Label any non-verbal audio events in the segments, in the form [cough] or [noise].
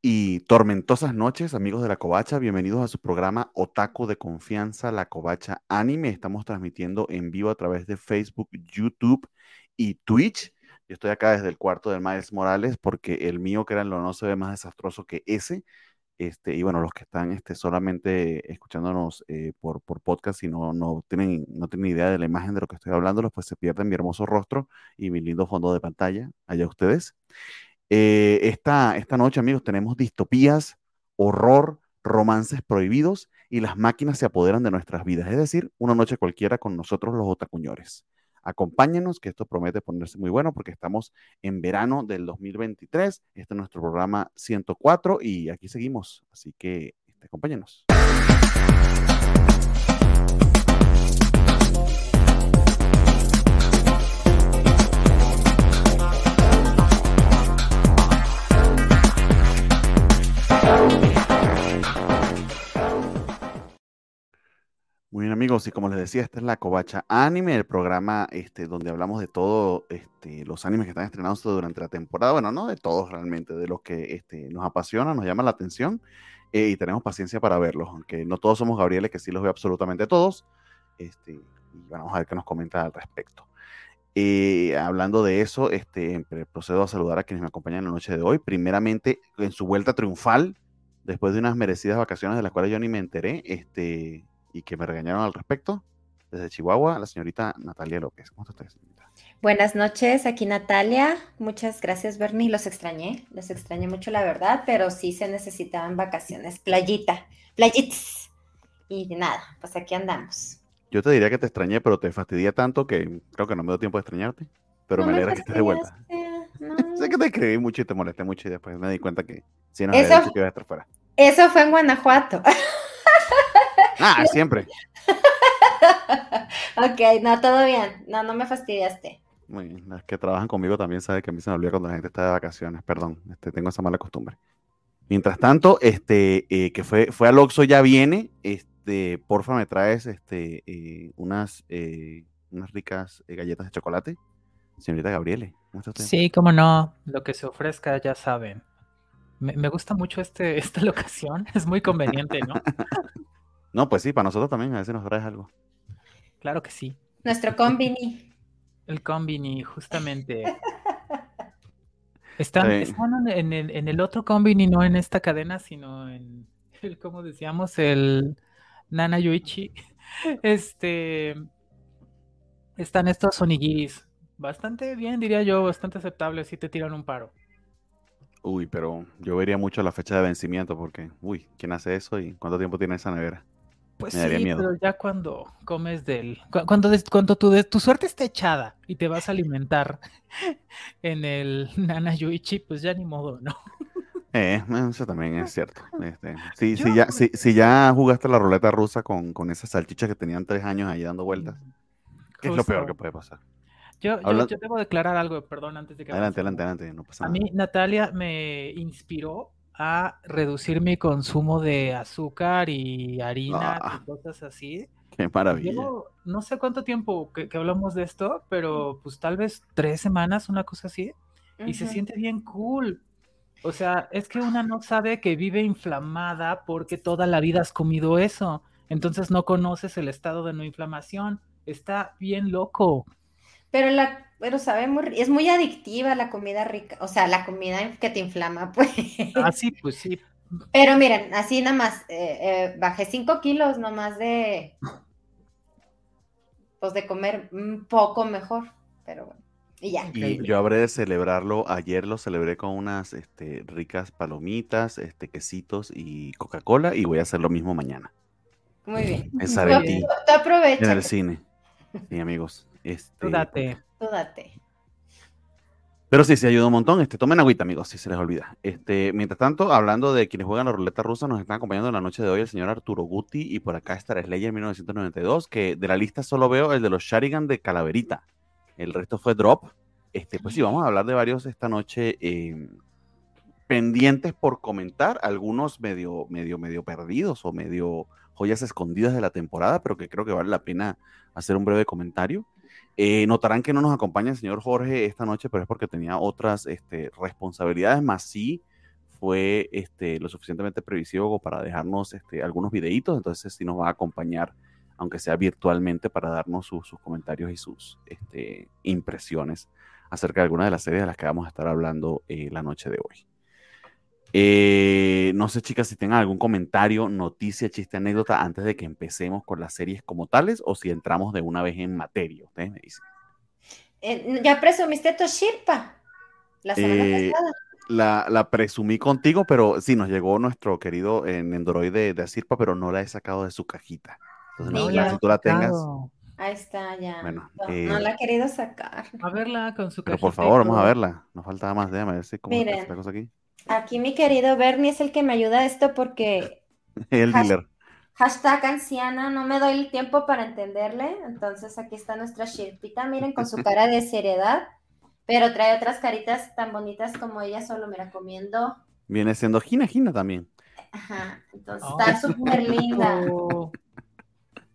y tormentosas noches, amigos de la Covacha. Bienvenidos a su programa Otaku de Confianza, la Covacha Anime. Estamos transmitiendo en vivo a través de Facebook, YouTube y Twitch. Yo estoy acá desde el cuarto del Miles Morales porque el mío, que era lo no se ve más desastroso que ese. Este, y bueno, los que están este, solamente escuchándonos eh, por, por podcast y no, no, tienen, no tienen idea de la imagen de lo que estoy hablando, pues se pierden mi hermoso rostro y mi lindo fondo de pantalla. Allá ustedes. Eh, esta, esta noche, amigos, tenemos distopías, horror, romances prohibidos y las máquinas se apoderan de nuestras vidas. Es decir, una noche cualquiera con nosotros los otacuñores. Acompáñenos, que esto promete ponerse muy bueno porque estamos en verano del 2023. Este es nuestro programa 104 y aquí seguimos. Así que este, acompáñenos. Muy bien amigos, y como les decía, esta es la Covacha Anime, el programa este, donde hablamos de todos este, los animes que están estrenados durante la temporada. Bueno, no de todos realmente, de los que este, nos apasiona, nos llama la atención eh, y tenemos paciencia para verlos, aunque no todos somos Gabriel, que sí los ve absolutamente todos. Este, y vamos a ver qué nos comenta al respecto. Eh, hablando de eso, este, procedo a saludar a quienes me acompañan en la noche de hoy. Primeramente, en su vuelta triunfal, después de unas merecidas vacaciones de las cuales yo ni me enteré, este, y que me regañaron al respecto. Desde Chihuahua, la señorita Natalia López. ¿Cómo está señorita? Buenas noches, aquí Natalia. Muchas gracias, Bernie. Los extrañé, los extrañé mucho, la verdad, pero sí se necesitaban vacaciones. Playita, playitas. Y nada, pues aquí andamos. Yo te diría que te extrañé, pero te fastidié tanto que creo que no me dio tiempo de extrañarte. Pero me alegra que estés de vuelta. [laughs] sé que te escribí mucho y te molesté mucho y después me di cuenta que sí nos había dicho que iba a estar fuera. Eso fue en Guanajuato. [laughs] Ah, siempre. [laughs] ok, no, todo bien. No, no me fastidiaste. Muy bien. Las que trabajan conmigo también saben que a mí se me olvida cuando la gente está de vacaciones. Perdón, este, tengo esa mala costumbre. Mientras tanto, este, eh, que fue, fue al Oxxo ya viene, este, porfa me traes este, eh, unas, eh, unas ricas galletas de chocolate. Señorita Gabriele, Sí, cómo no, lo que se ofrezca ya saben. Me, me gusta mucho este, [laughs] esta locación, es muy conveniente, ¿no? [laughs] No, pues sí, para nosotros también, a veces nos traes algo. Claro que sí. Nuestro combini. El combini, justamente. [laughs] Están, en, el, en, el, otro combini, no en esta cadena, sino en el, como decíamos, el Nana Yuichi. [laughs] Este. Están estos onigiris. Bastante bien, diría yo, bastante aceptable si te tiran un paro. Uy, pero yo vería mucho la fecha de vencimiento porque, uy, ¿quién hace eso y cuánto tiempo tiene esa nevera? Pues sí, pero ya cuando comes del. Cuando, cuando tu, tu suerte está echada y te vas a alimentar [laughs] en el [laughs] Nana Yuichi, pues ya ni modo, ¿no? Eh, eso también es cierto. Este, sí, [laughs] si, ya, si, ya jugaste la ruleta rusa con, con esas salchichas que tenían tres años ahí dando vueltas, ¿qué es lo peor que puede pasar? Yo, yo, yo, debo declarar algo, perdón, antes de que... Adelante, adelante, adelante, no pasa nada. A mí, Natalia me inspiró a reducir mi consumo de azúcar y harina y ah. cosas así. Qué maravilla. no sé cuánto tiempo que, hablamos de esto, pero pues tal vez tres semanas, una cosa así, y se siente bien cool. O sea, es que una no sabe que vive inflamada porque toda la vida has comido eso. Entonces no conoces el estado de no inflamación. Está bien loco. Pero la pero sabe muy, es muy adictiva la comida rica, o sea, la comida que te inflama, [laughs] pues. Ah, sí, pues sí. Pero miren, así nada más, eh, eh, bajé 5 kilos nomás de, pues de comer un poco mejor, pero bueno. Y ya. Y yo habré de celebrarlo, ayer lo celebré con unas este, ricas palomitas, este, quesitos y Coca-Cola y voy a hacer lo mismo mañana. Muy bien. En [laughs] Tú, aprovecha. En el cine. Sí, amigos. Este, date. Tú. Pero sí, se ayuda un montón. Este, tomen agüita, amigos, si se les olvida. Este, mientras tanto, hablando de quienes juegan la ruleta rusa, nos están acompañando en la noche de hoy el señor Arturo Guti y por acá está Slayer 1992, que de la lista solo veo el de los Sharigan de Calaverita. El resto fue Drop. Este, pues sí, vamos a hablar de varios esta noche em, pendientes por comentar, algunos medio, medio, medio perdidos o medio joyas escondidas de la temporada, pero que creo que vale la pena hacer un breve comentario. Eh, notarán que no nos acompaña el señor Jorge esta noche, pero es porque tenía otras este, responsabilidades, más sí fue este, lo suficientemente previsivo para dejarnos este, algunos videitos, entonces sí nos va a acompañar, aunque sea virtualmente, para darnos sus comentarios y sus este, impresiones acerca de algunas de las series de las que vamos a estar hablando eh, la noche de hoy. Eh, no sé, chicas, si tengan algún comentario, noticia, chiste, anécdota antes de que empecemos con las series como tales o si entramos de una vez en materia. Ustedes me dicen. Eh, ya presumiste tu Shirpa la semana pasada la, presumí contigo, pero sí, nos llegó nuestro querido en Android de, de Asirpa, pero no la he sacado de su cajita. Entonces, no, si tú la tengas. Ahí está, ya. Bueno, no, eh, la he querido sacar. A verla con su cajita. Pero por favor, vamos a verla. Nos faltaba más, déjame ver si cómo está la cosa aquí. Aquí mi querido Bernie es el que me ayuda a esto porque. [laughs] el dealer. Hashtag anciana, no me doy el tiempo para entenderle. Entonces aquí está nuestra Shirpita, miren, con su cara de seriedad. Pero trae otras caritas tan bonitas como ella solo me la comiendo. Viene siendo Gina Gina también. Ajá, entonces está súper linda.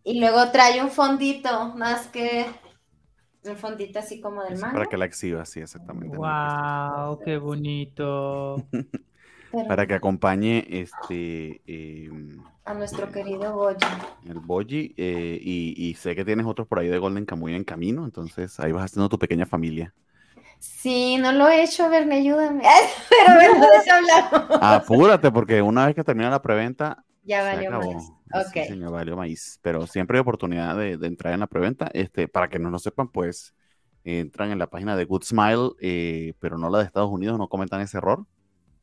Y luego trae un fondito, más que un fondito así como del mar. Para que la exhiba, sí, exactamente. ¡Wow! ¡Qué bonito! para que acompañe este em, a nuestro querido Boji. El Boji, eh, y, y, sé que tienes otros por ahí de Golden Kamuy en camino, entonces ahí vas haciendo tu pequeña familia. Sí, no lo he hecho, Verne, ayúdame. [laughs] Pero bueno, de [laughs] hablar. Apúrate, porque una vez que termina la preventa. Ya valió maíz. Sí, señor, valió maíz. Pero siempre hay oportunidad de, entrar en la preventa. Este, para que no lo sepan, pues entran en la página de Good Smile, eh, pero no la de Estados Unidos, no comentan ese error,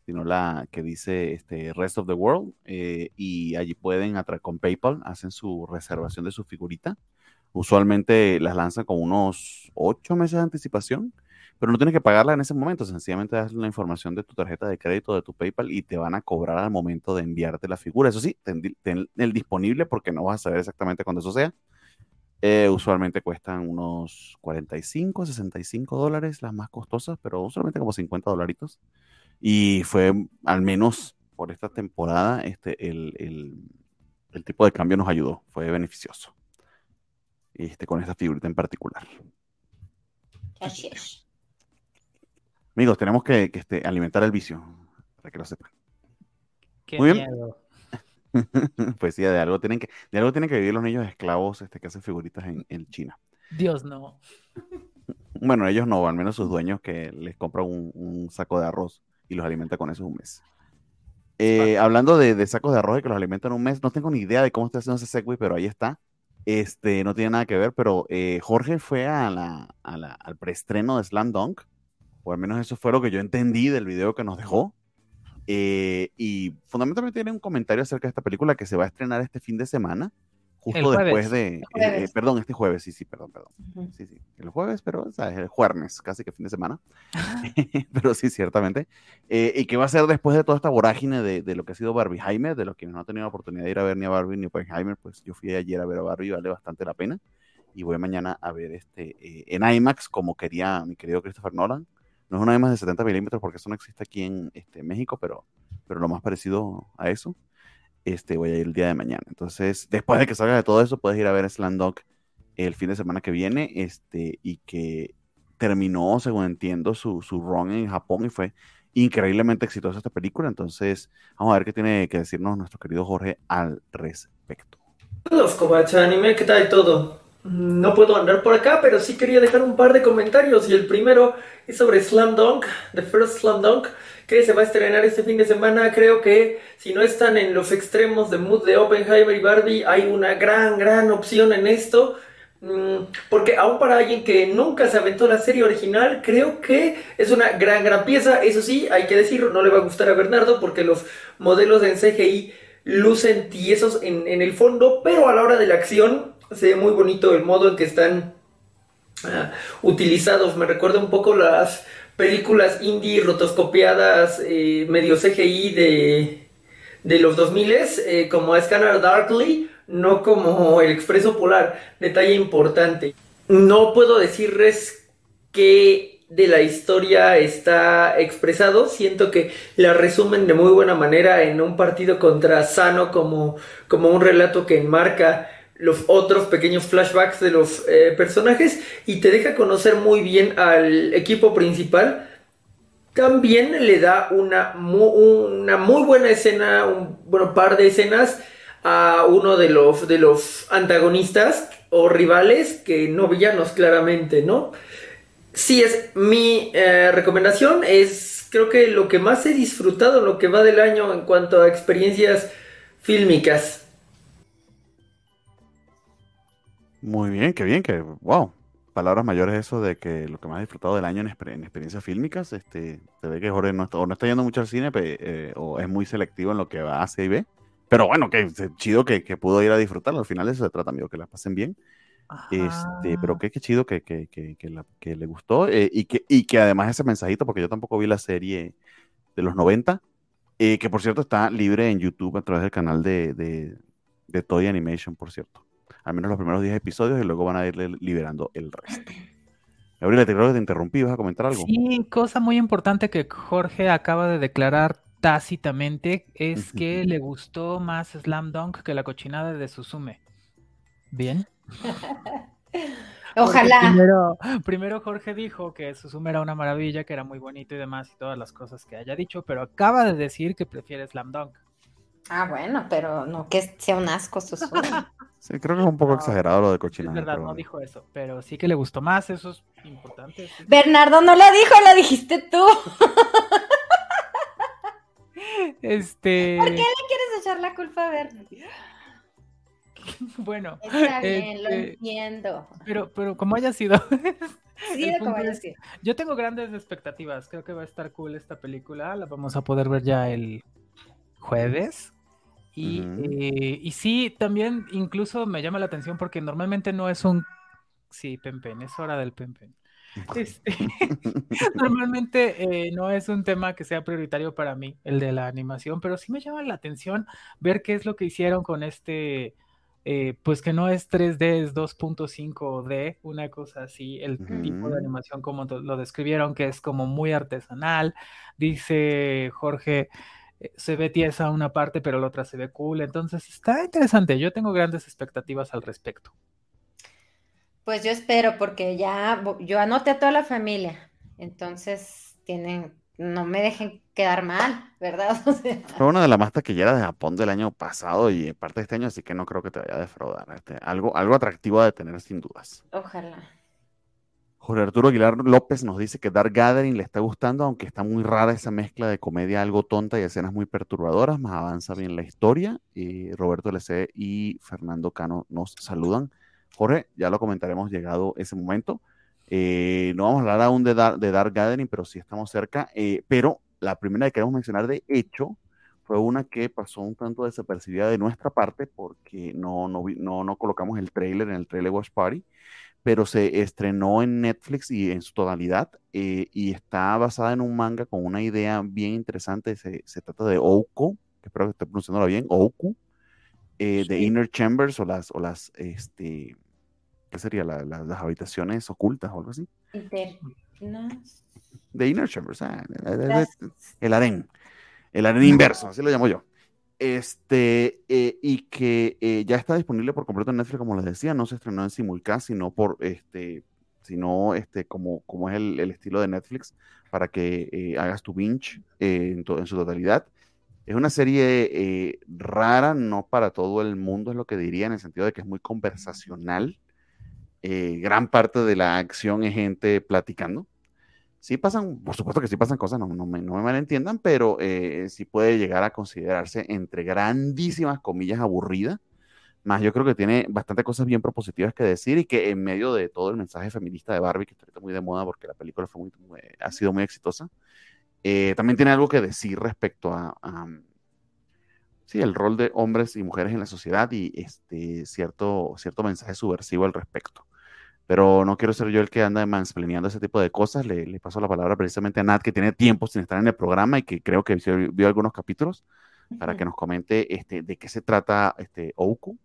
sino la que dice este, Rest of the World. Eh, y allí pueden, con PayPal, hacen su reservación de su figurita. Usualmente las lanzan con unos ocho meses de anticipación pero no tienes que pagarla en ese momento, sencillamente das la información de tu tarjeta de crédito, de tu PayPal y te van a cobrar al momento de enviarte la figura. Eso sí, ten, el disponible porque no vas a saber exactamente cuándo eso sea. Eh, usualmente cuestan unos 45, 65 dólares las más costosas, pero usualmente como 50 dolaritos. Y fue, al menos por esta temporada, este, el, el tipo de cambio nos ayudó, fue beneficioso. Este, con esta figurita en particular. Así es. Amigos, tenemos que, este, alimentar el vicio, para que lo sepan. Muy bien. Miedo. [laughs] pues sí, de algo tienen que, de algo tienen que vivir los niños esclavos este, que hacen figuritas en, China. Dios no. [laughs] Bueno, ellos no, al menos sus dueños que les compran un, saco de arroz y los alimenta con eso un mes. Eh, hablando de, sacos de arroz y que los alimentan un mes, no tengo ni idea de cómo está haciendo ese segue, pero ahí está. Este, no tiene nada que ver, pero eh, Jorge fue a la, al preestreno de Slam Dunk o al menos eso fue lo que yo entendí del video que nos dejó. Eh, y fundamentalmente tiene un comentario acerca de esta película que se va a estrenar este fin de semana, justo después de, eh, perdón, este jueves, sí, sí, perdón, perdón. Sí, sí, el jueves, pero o sea, el jueves, casi que fin de semana. [laughs] pero sí, ciertamente. Eh, y que va a ser después de toda esta vorágine de, de, lo que ha sido Barbieheimer, de los que no han tenido la oportunidad de ir a ver ni a Barbie ni a Oppenheimer, pues yo fui ayer a ver a Barbie, vale bastante la pena. Y voy mañana a ver este en IMAX, como quería mi querido Christopher Nolan. No es una IMAX de 70 milímetros porque eso no existe aquí en este, México, pero, pero lo más parecido a eso, este, voy a ir el día de mañana. Entonces, después de que salga de todo eso, puedes ir a ver Slandog el fin de semana que viene, este, y que terminó, según entiendo, su, su run en Japón y fue increíblemente exitosa esta película. Entonces, vamos a ver qué tiene que decirnos nuestro querido Jorge al respecto. Los Anime, ¿qué tal todo? No puedo andar por acá, pero sí quería dejar un par de comentarios. Y el primero es sobre Slam Dunk, The First Slam Dunk, que se va a estrenar este fin de semana. Creo que si no están en los extremos de mood de Oppenheimer y Barbie, hay una gran, gran opción en esto. Mm, porque aún para alguien que nunca se aventó la serie original, creo que es una gran, gran pieza. Eso sí, hay que decirlo, no le va a gustar a Bernardo porque los modelos en CGI lucen tiesos en, en el fondo, pero a la hora de la acción se ve muy bonito el modo en que están ah, utilizados. Me recuerda un poco las películas indie rotoscopiadas, eh, medio CGI de, de los 2000 eh, como Scanner Darkly, no como El Expreso Polar. Detalle importante. No puedo decirles que de la historia está expresado. Siento que la resumen de muy buena manera en un partido contra Sano como, como un relato que enmarca los otros pequeños flashbacks de los eh, personajes y te deja conocer muy bien al equipo principal. también le da una, una muy buena escena, un bueno, par de escenas a uno de los, de los antagonistas o rivales, que no villanos claramente, ¿no? Sí, es mi eh, recomendación, es creo que lo que más he disfrutado lo que va del año en cuanto a experiencias fílmicas. Muy bien, qué bien, que wow. Palabras mayores eso de que lo que más he disfrutado del año en, experiencias fílmicas, este, se ve que Jorge no está, o no está yendo mucho al cine eh, o es muy selectivo en lo que va hace y ve. Pero bueno, que chido que, que, pudo ir a disfrutarlo. Al final eso se trata, amigo, que la pasen bien. Este, pero qué, qué chido que, que, que, le gustó eh, y, que, y que además ese mensajito, porque yo tampoco vi la serie de los 90, eh, que por cierto está libre en YouTube a través del canal de, de, de Toy Animation, por cierto al menos los primeros 10 episodios y luego van a ir liberando el resto. Gabriela, te creo que te interrumpí, ¿vas a comentar algo? Sí, cosa muy importante que Jorge acaba de declarar tácitamente es que le gustó más Slam Dunk que la cochinada de Susume. ¿Bien? Ojalá. Primero, Jorge dijo que Susume era una maravilla, que era muy bonito y demás y todas las cosas que haya dicho, pero acaba de decir que prefiere Slam Dunk. Ah, bueno, pero no que sea un asco Susume. [laughs] Sí, creo que es un poco exagerado lo de cochinada. Es verdad, no dijo eso, pero sí que le gustó más, eso es importante. Bernardo no lo dijo, lo dijiste tú. [laughs] Este. ¿Por qué le quieres echar la culpa a Bernardo? [laughs] Bueno. Está bien, lo este, entiendo. Pero, pero como haya sido. Sí, como haya sido. Yo tengo grandes expectativas. Creo que va a estar cool esta película. La vamos a poder ver ya el jueves. Eh, y, sí, también incluso me llama la atención porque normalmente no es un... Sí, Pempen, es hora del Pempen. Este, [laughs] [laughs] normalmente eh, no es un tema que sea prioritario para mí, el de la animación, pero sí me llama la atención ver qué es lo que hicieron con este, eh, pues que no es 3D, es 2.5D, una cosa así, el tipo de animación como lo describieron, que es como muy artesanal. Dice Jorge, se ve tiesa una parte, pero la otra se ve cool. Entonces está interesante. Yo tengo grandes expectativas al respecto. Pues yo espero, porque ya yo anoté a toda la familia. Entonces tienen, no me dejen quedar mal, ¿verdad? [laughs] Fue una de las más taquilleras de Japón del año pasado y parte de este año, así que no creo que te vaya a defraudar. Este, algo, algo atractivo de tener sin dudas. Ojalá. Jorge Arturo Aguilar López nos dice que Dark Gathering le está gustando, aunque está muy rara esa mezcla de comedia algo tonta y escenas muy perturbadoras, más avanza bien la historia. Y Roberto LC y Fernando Cano nos saludan. Jorge, ya lo comentaremos llegado ese momento. Eh, no vamos a hablar aún de, de Dark Gathering, pero sí estamos cerca. Eh, pero la primera que queremos mencionar de hecho fue una que pasó un tanto desapercibida de nuestra parte porque no, no, no, no colocamos el trailer en el trailer Watch Party pero se estrenó en Netflix y en su totalidad eh, y está basada en un manga con una idea bien interesante. Se, trata de Ouko, que espero que esté pronunciándola bien, Ouku, eh, de Inner Chambers o las, o las, este, ¿qué sería? las habitaciones ocultas o algo así. De Inner Chambers, ah, el harén, el harén inverso, así lo llamo yo. Este, eh, y que eh, ya está disponible por completo en Netflix, como les decía, no se estrenó en simulcast, sino por este, sino este, como, como es el, estilo de Netflix, para que eh, hagas tu binge en, en, su totalidad. Es una serie rara, no para todo el mundo, es lo que diría, en el sentido de que es muy conversacional. gran parte de la acción es gente platicando sí pasan, por supuesto que sí pasan cosas, no, no, me, malentiendan, pero eh, sí puede llegar a considerarse entre grandísimas comillas aburrida. Más yo creo que tiene bastante cosas bien propositivas que decir y que en medio de todo el mensaje feminista de Barbie, que está muy de moda porque la película fue muy, ha sido muy exitosa, eh, también tiene algo que decir respecto a, sí, el rol de hombres y mujeres en la sociedad y este cierto, cierto mensaje subversivo al respecto pero no quiero ser yo el que anda mansplaneando ese tipo de cosas. Le, le, paso la palabra precisamente a Nat, que tiene tiempo sin estar en el programa y que creo que vio, algunos capítulos, para que nos comente este, de qué se trata este, Ouku.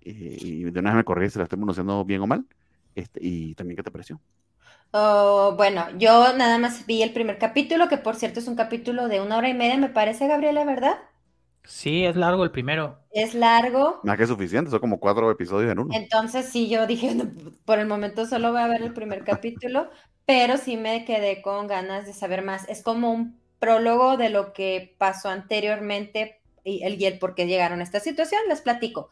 Eh, y de una vez me corrí si la estoy pronunciando bien o mal. Este, y también qué te pareció. Oh, bueno, yo nada más vi el primer capítulo, que por cierto es un capítulo de una hora y media, me parece, Gabriela, ¿verdad? Sí, es largo el primero. Es largo. Más que suficiente, son como cuatro episodios en uno. Entonces, sí, yo dije, [laughs] por el momento solo voy a ver el primer capítulo, pero sí me quedé con ganas de saber más. Es como un prólogo de lo que pasó anteriormente y el, y el por qué llegaron a esta situación, les platico.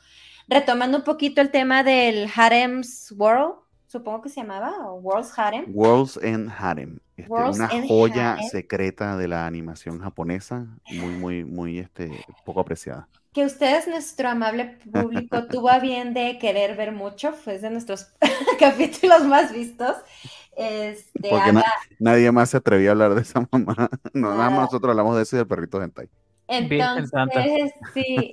Retomando un poquito el tema del Harem's World, supongo que se llamaba, o World's Harem. World's End Harem, este, una joya secreta de la animación japonesa, muy, muy, muy este, poco apreciada. Que ustedes, nuestro amable público, [laughs] tuvo a bien de querer ver mucho, fue de nuestros [laughs] capítulos más vistos. Este, Porque nadie más se atrevía a hablar de esa mamá. [laughs] No, nada más nosotros hablamos de ese y del perrito hentai. Entonces, sí,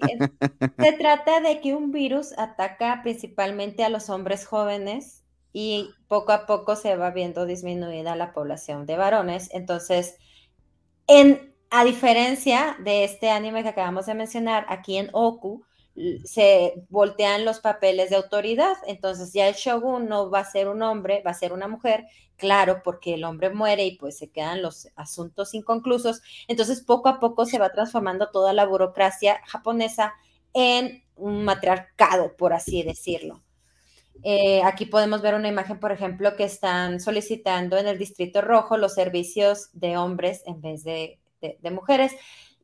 se trata de que un virus ataca principalmente a los hombres jóvenes y poco a poco se va viendo disminuida la población de varones. Entonces, en, a diferencia de este anime que acabamos de mencionar, aquí en Oku, se voltean los papeles de autoridad. Entonces ya el shogun no va a ser un hombre, va a ser una mujer, claro, porque el hombre muere y pues se quedan los asuntos inconclusos. Entonces poco a poco se va transformando toda la burocracia japonesa en un matriarcado, por así decirlo. Eh, aquí podemos ver una imagen, por ejemplo, que están solicitando en el Distrito Rojo los servicios de hombres en vez de, mujeres.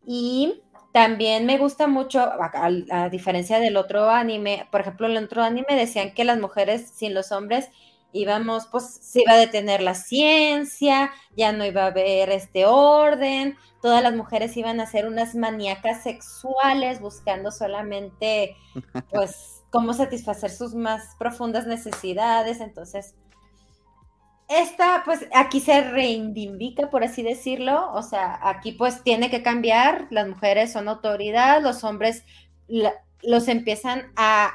Y también me gusta mucho, a, diferencia del otro anime, por ejemplo, en el otro anime decían que las mujeres sin los hombres íbamos, pues se iba a detener la ciencia, ya no iba a haber este orden, todas las mujeres iban a ser unas maníacas sexuales buscando solamente, pues, cómo satisfacer sus más profundas necesidades. Entonces, esta, pues aquí se reivindica, por así decirlo, o sea, aquí pues tiene que cambiar, las mujeres son autoridad, los hombres los empiezan a,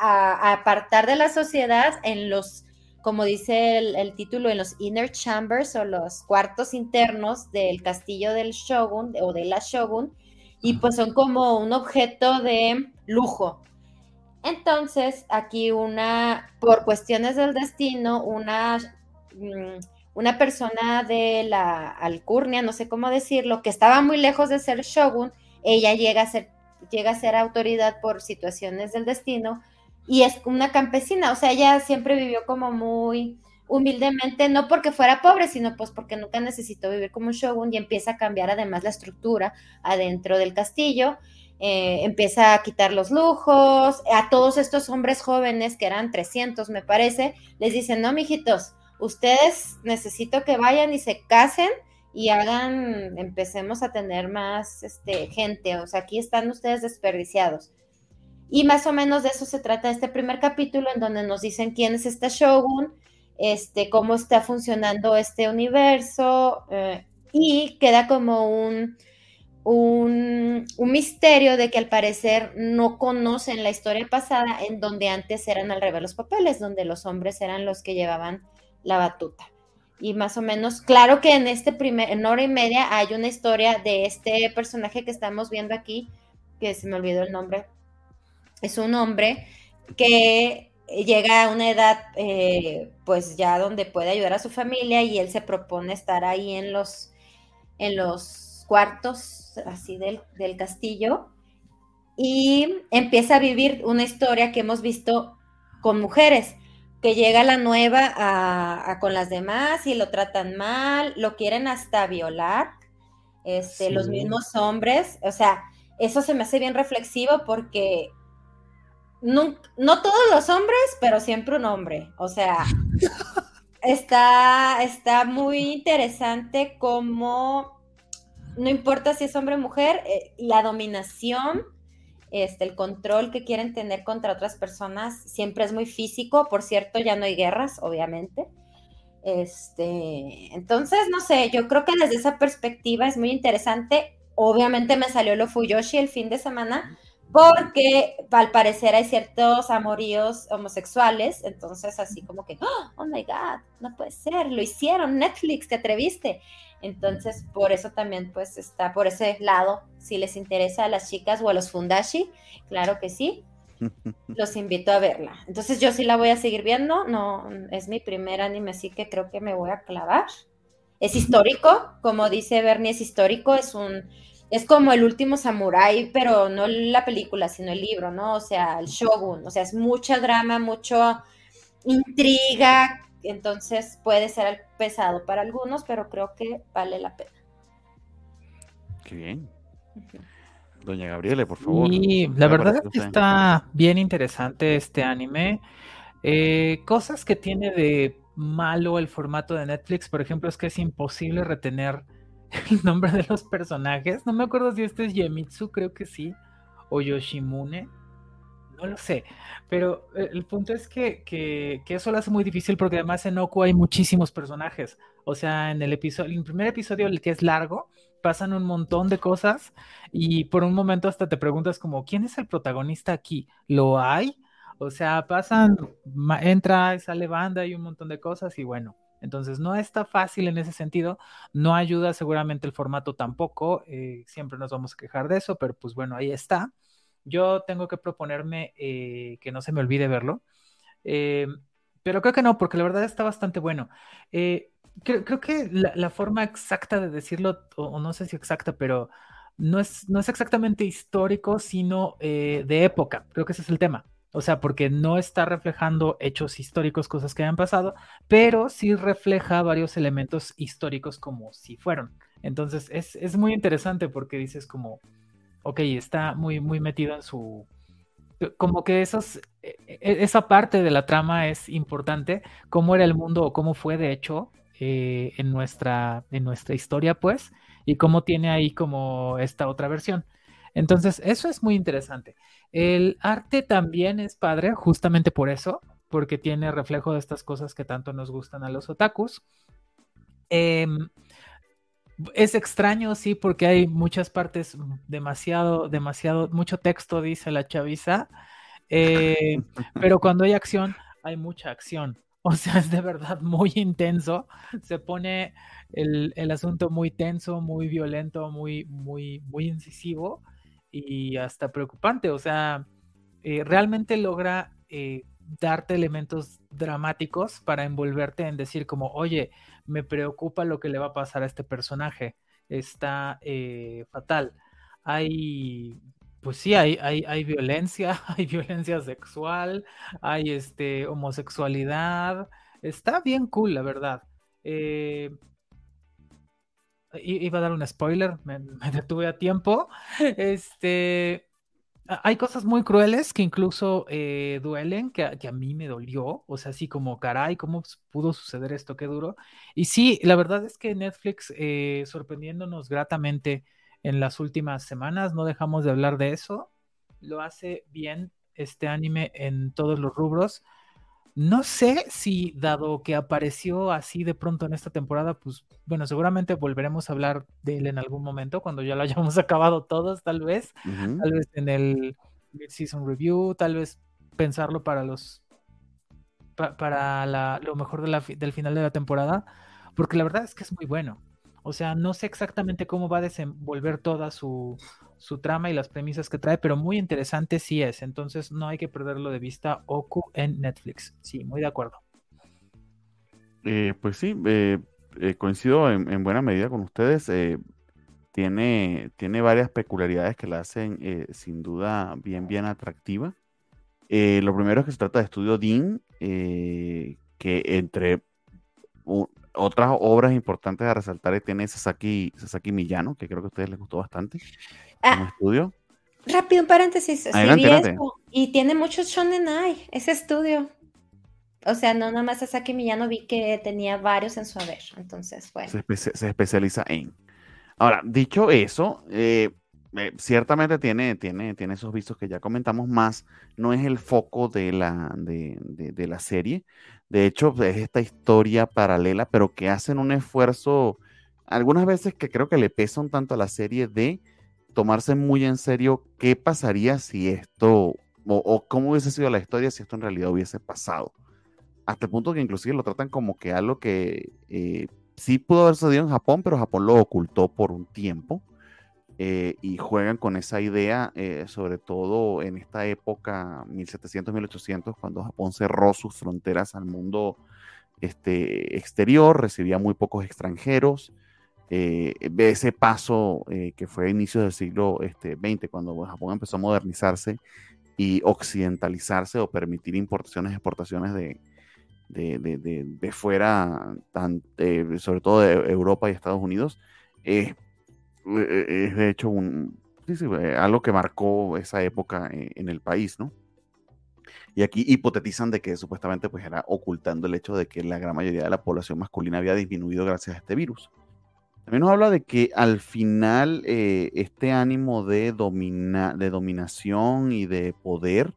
apartar de la sociedad en los, como dice el, título, en los inner chambers o los cuartos internos del castillo del shogun o de la shogun, y pues son como un objeto de lujo. Entonces, aquí una, por cuestiones del destino, una Mm, una persona de la alcurnia, no sé cómo decirlo, que estaba muy lejos de ser shogun, ella llega a ser, llega a ser autoridad por situaciones del destino y es una campesina, o sea, ella siempre vivió como muy humildemente, no porque fuera pobre, sino pues porque nunca necesitó vivir como un shogun y empieza a cambiar además la estructura adentro del castillo. Eh, empieza a quitar los lujos, a todos estos hombres jóvenes, que eran 300 me parece, les dicen, no, mijitos, ustedes necesito que vayan y se casen y hagan, empecemos a tener más este, gente, o sea, aquí están ustedes desperdiciados. Y más o menos de eso se trata este primer capítulo en donde nos dicen quién es este Shogun, este, cómo está funcionando este universo eh, y queda como un, un, un, misterio de que al parecer no conocen la historia pasada en donde antes eran al revés los papeles, donde los hombres eran los que llevaban la batuta. Y más o menos, claro que en este primer, en hora y media hay una historia de este personaje que estamos viendo aquí, que se me olvidó el nombre. Es un hombre que llega a una edad, eh, pues ya donde puede ayudar a su familia y él se propone estar ahí en los, en los cuartos así del, del castillo y empieza a vivir una historia que hemos visto con mujeres que llega la nueva a, con las demás y lo tratan mal, lo quieren hasta violar, este, los mismos hombres, o sea, eso se me hace bien reflexivo porque no, no todos los hombres, pero siempre un hombre, o sea, [laughs] está, está muy interesante como, no importa si es hombre o mujer, eh, la dominación este, el control que quieren tener contra otras personas siempre es muy físico. Por cierto, ya no hay guerras, obviamente. Este, entonces, no sé, yo creo que desde esa perspectiva es muy interesante. Obviamente me salió lo Fuyoshi el fin de semana, porque al parecer hay ciertos amoríos homosexuales, entonces así como que, oh my god, no puede ser, lo hicieron, Netflix, te atreviste. Entonces, por eso también pues está por ese lado, si les interesa a las chicas o a los fundashi, claro que sí, [laughs] los invito a verla. Entonces yo sí la voy a seguir viendo, no, es mi primer anime, así que creo que me voy a clavar. Es histórico, como dice Bernie, es histórico, es un, es como el último samurái, pero no la película, sino el libro, ¿no? O sea, el shogun, o sea, es mucha drama, mucho intriga, entonces puede ser pesado para algunos, pero creo que vale la pena. Qué bien. Doña Gabriele, por favor. Y la verdad es que está bien interesante este anime. Eh, cosas que tiene de malo el formato de Netflix, por ejemplo, es que es imposible retener [laughs] el nombre de los personajes. No me acuerdo si este es Yemitsu, creo que sí, o Yoshimune. No lo sé, pero eh, el punto es que, que, eso lo hace muy difícil porque además en Oku hay muchísimos personajes. O sea, en el episodio, en el primer episodio, el que es largo, pasan un montón de cosas y por un momento hasta te preguntas como, ¿quién es el protagonista aquí? ¿Lo hay? O sea, pasan, entra y sale banda y un montón de cosas y bueno, entonces no está fácil en ese sentido, no ayuda seguramente el formato tampoco, eh, siempre nos vamos a quejar de eso, pero pues bueno, ahí está. Yo tengo que proponerme eh, que no se me olvide verlo, eh, pero creo que no, porque la verdad está bastante bueno. Creo, que la, forma exacta de decirlo, o, no sé si exacta, pero no es, no es exactamente histórico, sino de época, creo que ese es el tema. O sea, porque no está reflejando hechos históricos, cosas que hayan pasado, pero sí refleja varios elementos históricos como si fueron. Entonces es, muy interesante porque dices como, ok, está muy, muy metido en su... Como que esos, e, e, esa parte de la trama es importante, cómo era el mundo o cómo fue de hecho eh, en, nuestra, en nuestra historia, pues, y cómo tiene ahí como esta otra versión. Entonces, eso es muy interesante. El arte también es padre, justamente por eso, porque tiene reflejo de estas cosas que tanto nos gustan a los otakus. Em, es extraño, sí, porque hay muchas partes demasiado, demasiado, mucho texto, dice la chaviza, eh, [laughs] pero cuando hay acción, hay mucha acción. [laughs] O sea, es de verdad muy intenso. Se pone el, el asunto muy tenso, muy violento, muy, muy, muy incisivo y hasta preocupante. O sea, eh, realmente logra eh, darte elementos dramáticos para envolverte en decir como, oye, me preocupa lo que le va a pasar a este personaje. Está eh, fatal. Hay, pues sí, hay, hay, hay, violencia, [laughs] hay violencia sexual, hay este, homosexualidad. Está bien cool, la verdad iba a dar un spoiler, me, [laughs] detuve a tiempo. Este, hay cosas muy crueles que incluso eh, duelen, que, a mí me dolió, o sea, así como, caray, ¿cómo pudo suceder esto? Qué duro. Y sí, la verdad es que Netflix, eh, sorprendiéndonos gratamente en las últimas semanas, no dejamos de hablar de eso, lo hace bien este anime en todos los rubros. No sé si, dado que apareció así de pronto en esta temporada, pues bueno, seguramente volveremos a hablar de él en algún momento, cuando ya lo hayamos [laughs] acabado todos, tal vez. Tal vez en el mid-season review, tal vez pensarlo para los. para lo mejor del final de la temporada, porque la verdad es que es muy bueno. O sea, no sé exactamente cómo va a desenvolver toda su, su trama y las premisas que trae, pero muy interesante sí es. Entonces no hay que perderlo de vista. Oku en Netflix. Sí, muy de acuerdo. Eh, pues sí, eh, eh, coincido en, buena medida con ustedes. tiene, tiene varias peculiaridades que la hacen sin duda bien, bien atractiva. lo primero es que se trata de Estudio Dean, que entre otras obras importantes a resaltar tiene Sasaki, Sasaki Miyano, que creo que a ustedes les gustó bastante. Ah, estudio. Rápido, un paréntesis. y tiene muchos Shonen Ai, ese estudio. O sea, no nada más Sasaki Miyano vi que tenía varios en su haber. Entonces, bueno. Se, especializa en. Ahora, dicho eso, eh, eh, ciertamente tiene, tiene, tiene esos vistos que ya comentamos más. No es el foco de la, de, de la serie. De hecho, es esta historia paralela, pero que hacen un esfuerzo, algunas veces que creo que le pesa un tanto a la serie de tomarse muy en serio qué pasaría si esto, o, cómo hubiese sido la historia si esto en realidad hubiese pasado. Hasta el punto que inclusive lo tratan como que algo que eh, sí pudo haber sucedido en Japón, pero Japón lo ocultó por un tiempo. Eh, y juegan con esa idea, eh, sobre todo en esta época, 1700-1800, cuando Japón cerró sus fronteras al mundo este, exterior, recibía muy pocos extranjeros, eh, ese paso eh, que fue a inicios del siglo este, XX, cuando Japón empezó a modernizarse y occidentalizarse o permitir importaciones y exportaciones de, de, fuera, tan, sobre todo de Europa y Estados Unidos, de hecho un, algo que marcó esa época en el país, ¿no? Y aquí hipotetizan de que supuestamente pues era ocultando el hecho de que la gran mayoría de la población masculina había disminuido gracias a este virus. También nos habla de que al final eh, este ánimo de, domina, de dominación y de poder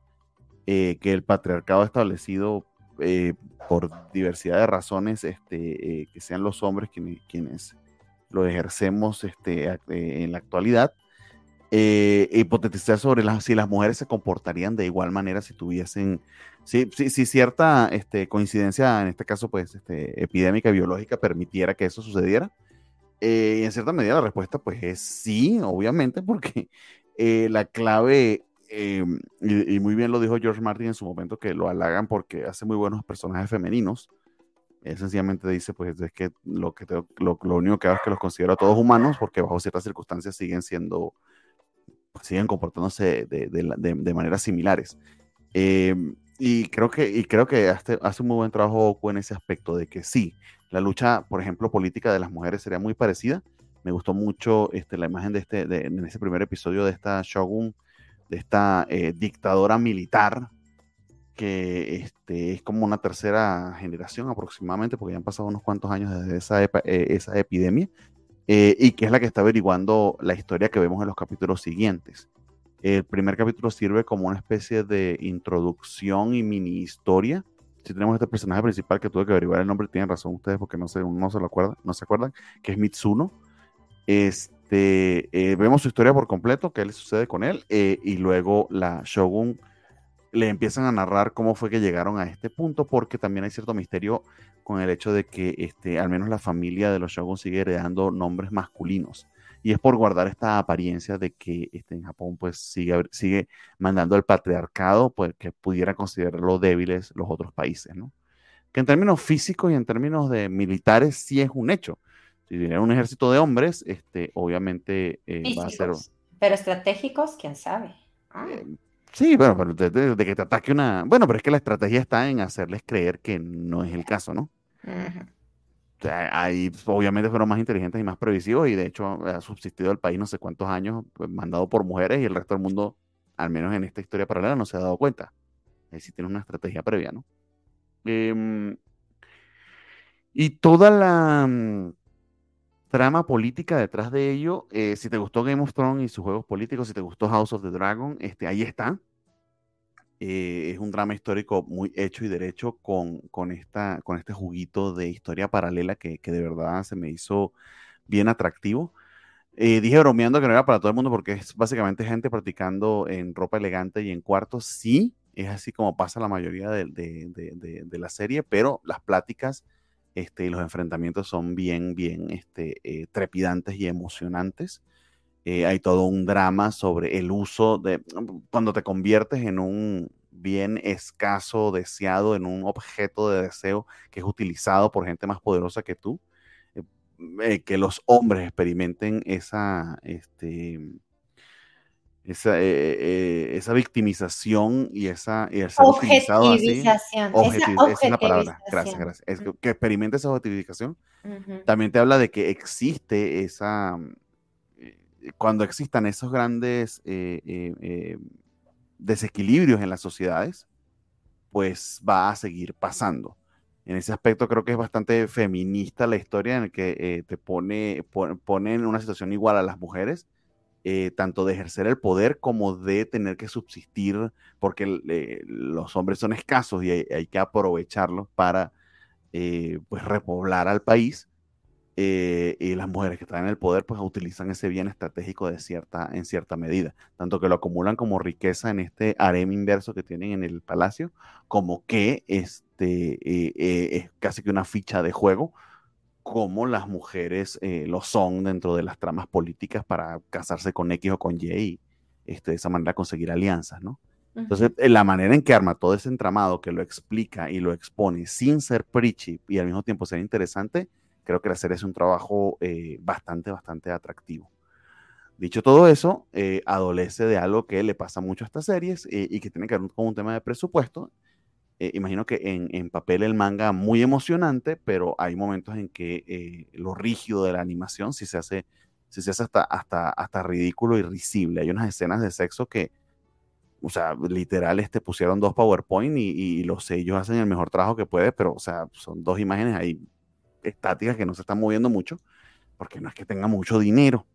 eh, que el patriarcado ha establecido eh, por diversidad de razones, este, que sean los hombres quienes lo ejercemos este, en la actualidad, eh, hipotetizar sobre si las mujeres se comportarían de igual manera si tuviesen, si, si, cierta este, coincidencia, en este caso, pues, este, epidémica biológica permitiera que eso sucediera. Eh, y en cierta medida la respuesta, pues, es sí, obviamente, porque eh, la clave, y, muy bien lo dijo George Martin en su momento, que lo halagan porque hace muy buenos personajes femeninos. Él sencillamente dice, pues, es que lo, que lo, lo único que hago es que los considero a todos humanos, porque bajo ciertas circunstancias siguen siendo siguen comportándose de, maneras similares. Eh, y creo que, y creo que hace, hace, un muy buen trabajo en ese aspecto de que sí, la lucha, por ejemplo, política de las mujeres sería muy parecida. Me gustó mucho este, la imagen de este, en ese primer episodio de esta Shogun, de esta eh, dictadora militar, que este, es como una tercera generación aproximadamente, porque ya han pasado unos cuantos años desde esa, eh, esa epidemia, eh, y que es la que está averiguando la historia que vemos en los capítulos siguientes. El primer capítulo sirve como una especie de introducción y mini historia. Si tenemos este personaje principal que tuve que averiguar el nombre, tienen razón ustedes porque no se, no se lo acuerdan, no se acuerdan, que es Mitsuno. Este, eh, vemos su historia por completo, qué le sucede con él, eh, y luego la Shogun le empiezan a narrar cómo fue que llegaron a este punto, porque también hay cierto misterio con el hecho de que este, al menos la familia de los Shogun sigue heredando nombres masculinos. Y es por guardar esta apariencia de que este, en Japón pues sigue, sigue mandando el patriarcado, pues que pudiera considerarlo débiles los otros países, ¿no? Que en términos físicos y en términos de militares sí es un hecho. Si tuviera un ejército de hombres, este, obviamente eh, va a ser... Pero estratégicos, quién sabe. Ah. Eh, Sí, bueno, pero de, que te ataque una... Bueno, pero es que la estrategia está en hacerles creer que no es el caso, ¿no? o sea, ahí pues, obviamente fueron más inteligentes y más previsivos y de hecho ha subsistido el país no sé cuántos años pues, mandado por mujeres y el resto del mundo, al menos en esta historia paralela, no se ha dado cuenta. Ahí sí tiene una estrategia previa, ¿no? Em, y toda la mm, trama política detrás de ello. Eh, si te gustó Game of Thrones y sus juegos políticos, si te gustó House of the Dragon, este, ahí está. Eh, es un drama histórico muy hecho y derecho con, con, esta, con este juguito de historia paralela que, que de verdad se me hizo bien atractivo. Eh, dije bromeando que no era para todo el mundo porque es básicamente gente practicando en ropa elegante y en cuartos. Sí, es así como pasa la mayoría de, de, de, de la serie, pero las pláticas este, y los enfrentamientos son bien, bien este, eh, trepidantes y emocionantes. Eh, hay todo un drama sobre el uso de cuando te conviertes en un bien escaso, deseado, en un objeto de deseo que es utilizado por gente más poderosa que tú, eh, que los hombres experimenten esa, este, esa, eh, eh, esa victimización y esa, y esa objetivización. esa, es la palabra. Gracias, gracias. Es que, experimente esa objetivización. También te habla de que existe esa, eh, cuando existan esos grandes desequilibrios en las sociedades, pues va a seguir pasando. En ese aspecto creo que es bastante feminista la historia en el que te pone, pone en una situación igual a las mujeres eh, tanto de ejercer el poder como de tener que subsistir, porque eh, los hombres son escasos y hay, que aprovecharlos para eh, pues repoblar al país. y las mujeres que están en el poder pues utilizan ese bien estratégico de cierta, en cierta medida, tanto que lo acumulan como riqueza en este harem inverso que tienen en el palacio, como que este, es casi que una ficha de juego como las mujeres eh, lo son dentro de las tramas políticas para casarse con X o con Y y este, de esa manera conseguir alianzas, ¿no? Entonces, eh, la manera en que arma todo ese entramado, que lo explica y lo expone sin ser preachy y al mismo tiempo ser interesante, creo que la serie es un trabajo eh, bastante, bastante atractivo. Dicho todo eso, adolece de algo que le pasa mucho a estas series y que tiene que ver con un tema de presupuesto eh, imagino que en, papel el manga muy emocionante, pero hay momentos en que eh, lo rígido de la animación sí se hace, sí se hace hasta, hasta, hasta ridículo y risible. Hay unas escenas de sexo que, o sea, literal, este, pusieron dos PowerPoint y, y los sellos hacen el mejor trabajo que puede, pero, o sea, son dos imágenes ahí estáticas que no se están moviendo mucho, porque no es que tenga mucho dinero.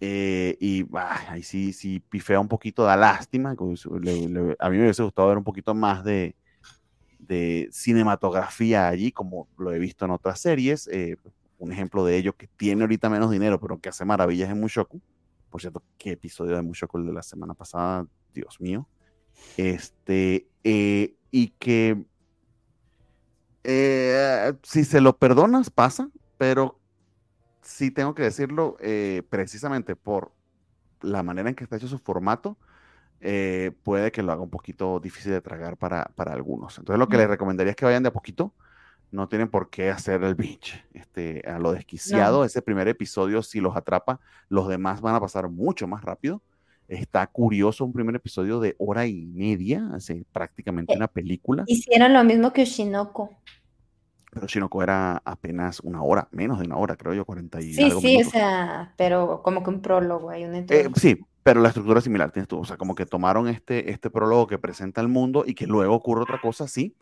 Eh, y ahí sí, sí pifea un poquito, da lástima. a mí me hubiese gustado ver un poquito más de, de cinematografía allí, como lo he visto en otras series. Eh, un ejemplo de ello que tiene ahorita menos dinero, pero que hace maravillas en Mushoku. Por cierto, qué episodio de Mushoku el de la semana pasada, Dios mío. Este, eh, y que eh, si se lo perdonas, pasa, pero sí tengo que decirlo, precisamente por la manera en que está hecho su formato, eh, puede que lo haga un poquito difícil de tragar para, para algunos. Entonces lo que les recomendaría es que vayan de a poquito. No tienen por qué hacer el binge este, a lo desquiciado. Ese primer episodio, si los atrapa, los demás van a pasar mucho más rápido. Está curioso un primer episodio de hora y media, así, prácticamente eh, una película. Hicieron lo mismo que Shinoko. Pero Shinoko era apenas una hora, menos de una hora, creo yo, 40 y Sí, sí, o sea, pero como que un prólogo, hay un eh, sí, pero la estructura es similar, tienes tú. O sea, como que tomaron este, este prólogo que presenta el mundo y que luego ocurre otra cosa, sí.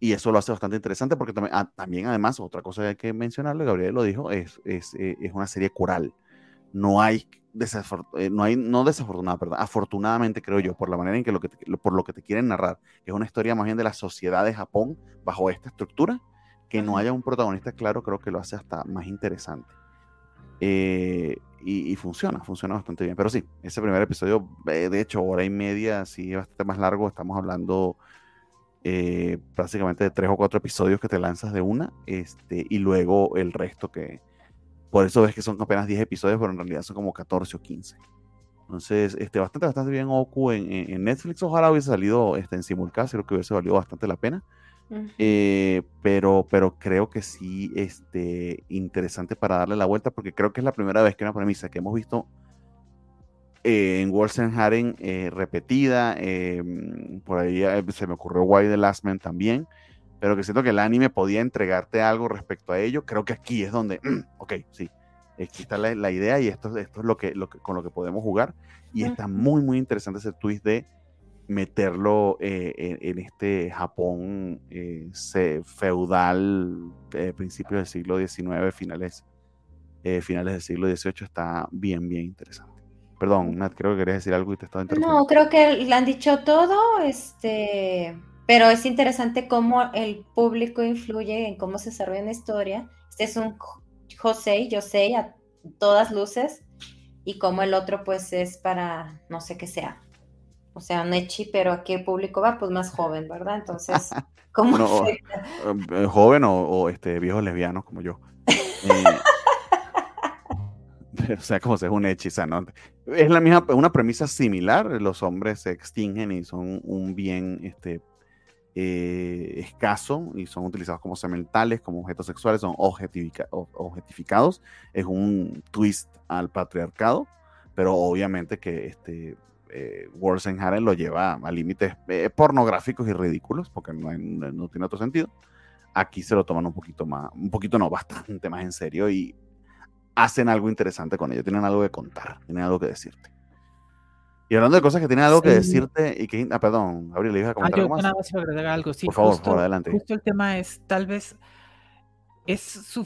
Y eso lo hace bastante interesante porque también, ah, también además, otra cosa que hay que mencionarle, Gabriel lo dijo, es, es, eh, es una serie coral. No hay, eh, no hay, no desafortunada, perdón, afortunadamente creo yo, por la manera en que, lo que por lo que te quieren narrar, que es una historia más bien de la sociedad de Japón bajo esta estructura, que no haya un protagonista claro, creo que lo hace hasta más interesante. Eh, y, funciona, funciona bastante bien. Pero sí, ese primer episodio, eh, de hecho, hora y media, sí, bastante más largo. Estamos hablando eh, prácticamente de tres o cuatro episodios que te lanzas de una, este, y luego el resto que. Por eso ves que son apenas 10 episodios, pero en realidad son como 14 o 15. Entonces, este, bastante, bastante bien Oku en, en Netflix. Ojalá hubiese salido este, en simulcast, creo que hubiese valido bastante la pena. Eh, pero, pero creo que sí, este, interesante para darle la vuelta, porque creo que es la primera vez que una premisa que hemos visto eh, en Wolfenharen eh, repetida, em, por ahí se me ocurrió Why the Last Man también, pero que siento que el anime podía entregarte algo respecto a ello, creo que aquí es donde, [clears throat] ok, sí, aquí está la, idea y esto, esto es lo que, lo que, con lo que podemos jugar, y está muy, muy interesante ese twist de meterlo eh, en, este Japón eh, feudal, eh, principios del siglo XIX, finales, finales del siglo XVIII, está bien, bien interesante. Perdón, Nat, creo que querías decir algo y te estaba interrumpiendo. No, creo que le han dicho todo, este, pero es interesante cómo el público influye en cómo se desarrolla una historia. Este es un José, yo sé, a todas luces, y cómo el otro pues es para no sé qué sea o sea, Nechi, pero ¿a qué público va? Pues más joven, ¿verdad? Entonces, [laughs] ¿cómo eh, joven o, este, viejos lesbianos como yo. [laughs] o sea, como se es un hechiza, ¿no? Es la misma, una premisa similar, los hombres se extinguen y son un bien este, eh, escaso y son utilizados como sementales, como objetos sexuales, son objetificados. Es un twist al patriarcado, pero obviamente que este, eh, lo lleva a límites eh, pornográficos y ridículos, porque no, no, tiene otro sentido. Aquí se lo toman un poquito más, un poquito no, [laughs] bastante más en serio y hacen algo interesante con ello, tienen algo que contar, tienen algo que decirte. Y hablando de cosas que tienen algo que decirte y que, ah, perdón, Gabriel, le iba a comentar algo más. agregar algo, sí. Por favor, por adelante. Justo el tema es, tal vez, es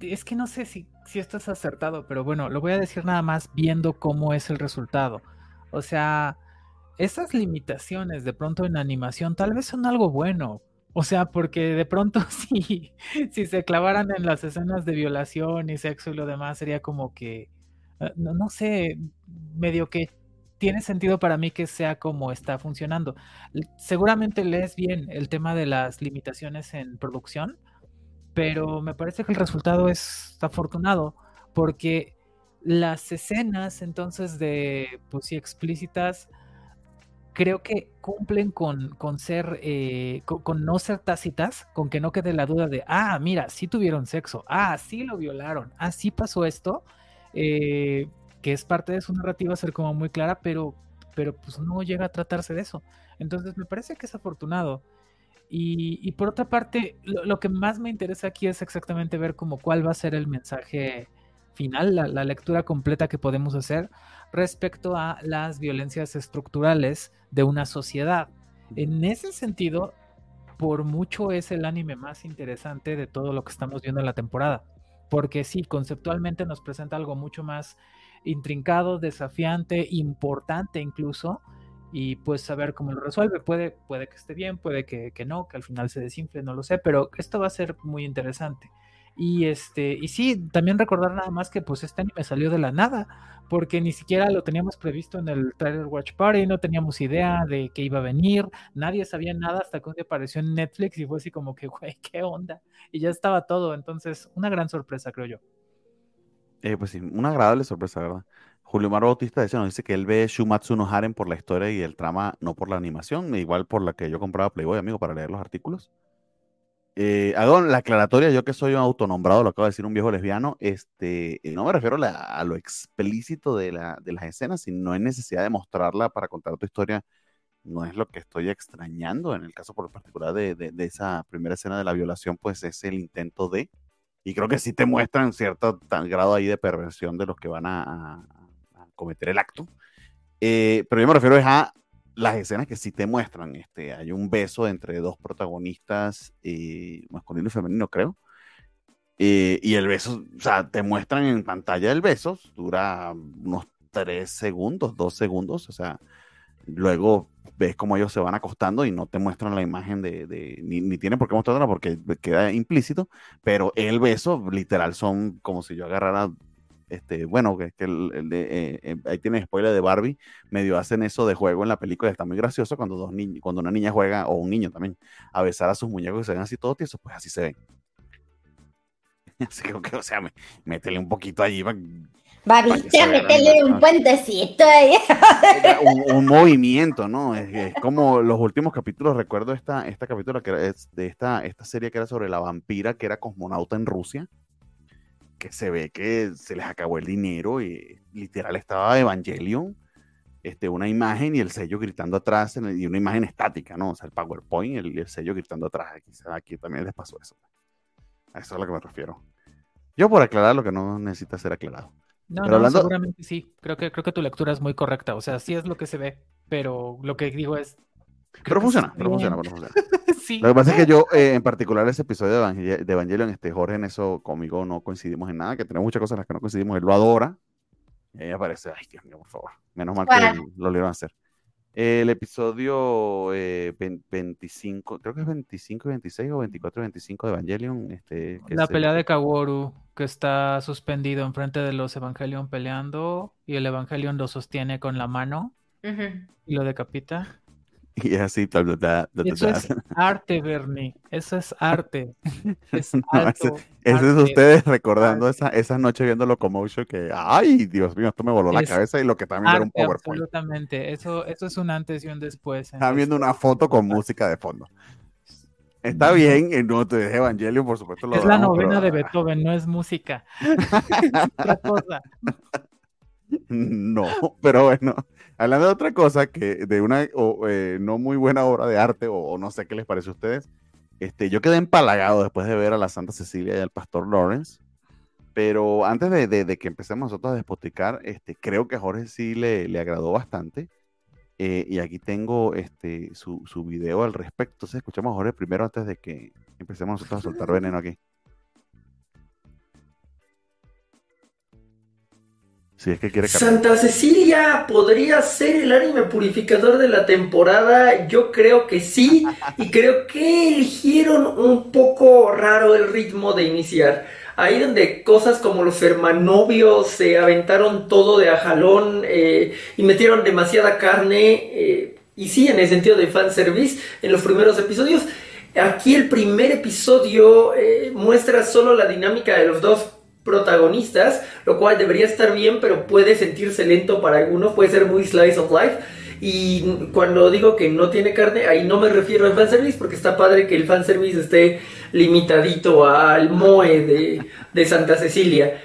es que no sé si, si esto es acertado, pero bueno, lo voy a decir nada más viendo cómo es el resultado. O sea, esas limitaciones de pronto en animación tal vez son algo bueno. O sea, porque de pronto [laughs] si, si se clavaran en las escenas de violación y sexo y lo demás, sería como que, eh, no, sé, medio que tiene sentido para mí que sea como está funcionando. Seguramente lees bien el tema de las limitaciones en producción, pero me parece que el resultado es afortunado, porque las escenas entonces de, pues sí, explícitas, creo que cumplen con, con ser, eh, con, no ser tácitas, con que no quede la duda de, ah, mira, sí tuvieron sexo, ah, sí lo violaron, ah, sí pasó esto, eh, que es parte de su narrativa ser como muy clara, pero, pero pues no llega a tratarse de eso. Entonces me parece que es afortunado. Y, por otra parte, lo, que más me interesa aquí es exactamente ver como cuál va a ser el mensaje final, la, lectura completa que podemos hacer respecto a las violencias estructurales de una sociedad. En ese sentido, por mucho es el anime más interesante de todo lo que estamos viendo en la temporada. Porque sí, conceptualmente nos presenta algo mucho más intrincado, desafiante, importante incluso, y pues saber cómo lo resuelve. Puede, puede que esté bien, puede que, que, no, que al final se desinfle, no lo sé, pero esto va a ser muy interesante. Y este, y sí, también recordar nada más que pues este anime salió de la nada, porque ni siquiera lo teníamos previsto en el Trailer Watch Party, no teníamos idea de que iba a venir, nadie sabía nada hasta que un día apareció en Netflix y fue así como que, [laughs] güey, qué onda. Y ya estaba todo, entonces, una gran sorpresa, creo yo. Eh, pues sí, una agradable sorpresa, ¿verdad? Julio Maro Bautista dice, nos dice que él ve Shumatsu no Haren por la historia y el trama, no por la animación, igual por la que yo compraba Playboy, amigo, para leer los artículos. Eh, hago la aclaratoria, yo que soy un autonombrado, lo acabo de decir un viejo lesbiano, este, no me refiero a, lo explícito de, la, de las escenas, sino no hay necesidad de mostrarla para contar tu historia, no es lo que estoy extrañando, en el caso por particular de, de, esa primera escena de la violación, pues es el intento de, y creo que sí te muestran cierto grado ahí de perversión de los que van a, cometer el acto. Eh, pero yo me refiero a las escenas que sí te muestran. Este, hay un beso entre dos protagonistas, eh, masculino y femenino, creo. Eh, y el beso, o sea, te muestran en pantalla el beso, dura unos tres segundos, dos segundos, o sea, luego ves cómo ellos se van acostando y no te muestran la imagen de, ni, ni tienen por qué mostrarla porque queda implícito, pero el beso literal son como si yo agarrara este, bueno, que, el, eh, eh, ahí tiene spoiler de Barbie, medio hacen eso de juego en la película, está muy gracioso cuando dos niños, cuando una niña juega, o un niño también, a besar a sus muñecos y se ven así todos tiesos, pues así se ven. [laughs] Así que, o sea, métele un poquito allí Babita, métele un puentecito ahí. [laughs] Un, movimiento, ¿no? Es, como los últimos capítulos, recuerdo esta, esta capítulo que era de esta, esta serie que era sobre la vampira que era cosmonauta en Rusia que se ve que se les acabó el dinero y literal estaba Evangelion, este, una imagen y el sello gritando atrás, y una imagen estática, ¿no? O sea, el PowerPoint y el, sello gritando atrás. Aquí, aquí también les pasó eso. A eso es a lo que me refiero. Yo por aclarar lo que no necesita ser aclarado. No, no, seguramente sí. Creo que, creo que tu lectura es muy correcta. O sea, sí es lo que se ve, pero lo que digo es, pero funciona, pero funciona, [laughs] pero funciona. Lo que pasa es que yo, eh, en particular, ese episodio de, Evangelion, este Jorge en eso conmigo no coincidimos en nada, que tenemos muchas cosas en las que no coincidimos. Él lo adora. Y ella parece, ay, Dios mío, por favor. Menos mal que lo lo a hacer. El episodio 25, eh, creo que es 25 y 26 o 24 y 25 de Evangelion. Este, la pelea de Kaworu, que está suspendido enfrente de los Evangelion peleando y el Evangelion lo sostiene con la mano y lo decapita. Y así, tal, tal, Eso es arte, Bernie. Eso es arte. [laughs] Es eso, es ustedes recordando esa, esa noche viendo Locomotion que, ay, Dios mío, esto me voló la cabeza y lo que también era un PowerPoint. Absolutamente. Eso, eso es un antes y un después. Están viendo una foto con música de fondo. Está bien, en no te Evangelio, por supuesto. es la novena de Beethoven, no es música. [laughs] [laughs] Otra cosa. No, pero bueno, hablando de otra cosa, que de una eh, no muy buena obra de arte, o, no sé qué les parece a ustedes, este, yo quedé empalagado después de ver a la Santa Cecilia y al Pastor Lawrence, pero antes de, que empecemos nosotros a despoticar, este, creo que a Jorge sí le, le agradó bastante, eh, y aquí tengo este, su, su video al respecto, entonces escuchamos a Jorge primero antes de que empecemos nosotros a soltar veneno aquí. Santa Cecilia podría ser el anime purificador de la temporada. Yo creo que sí. Y creo que eligieron un poco raro el ritmo de iniciar. Ahí donde cosas como los hermanovios se aventaron todo de a jalón eh, y metieron demasiada carne. Eh, y sí, en el sentido de fanservice, en los primeros episodios. Aquí el primer episodio eh, muestra solo la dinámica de los dos protagonistas, lo cual debería estar bien, pero puede sentirse lento para algunos, puede ser muy slice of life. Y cuando digo que no tiene carne, ahí no me refiero al fanservice, porque está padre que el fanservice esté limitadito al Moe de, Santa Cecilia.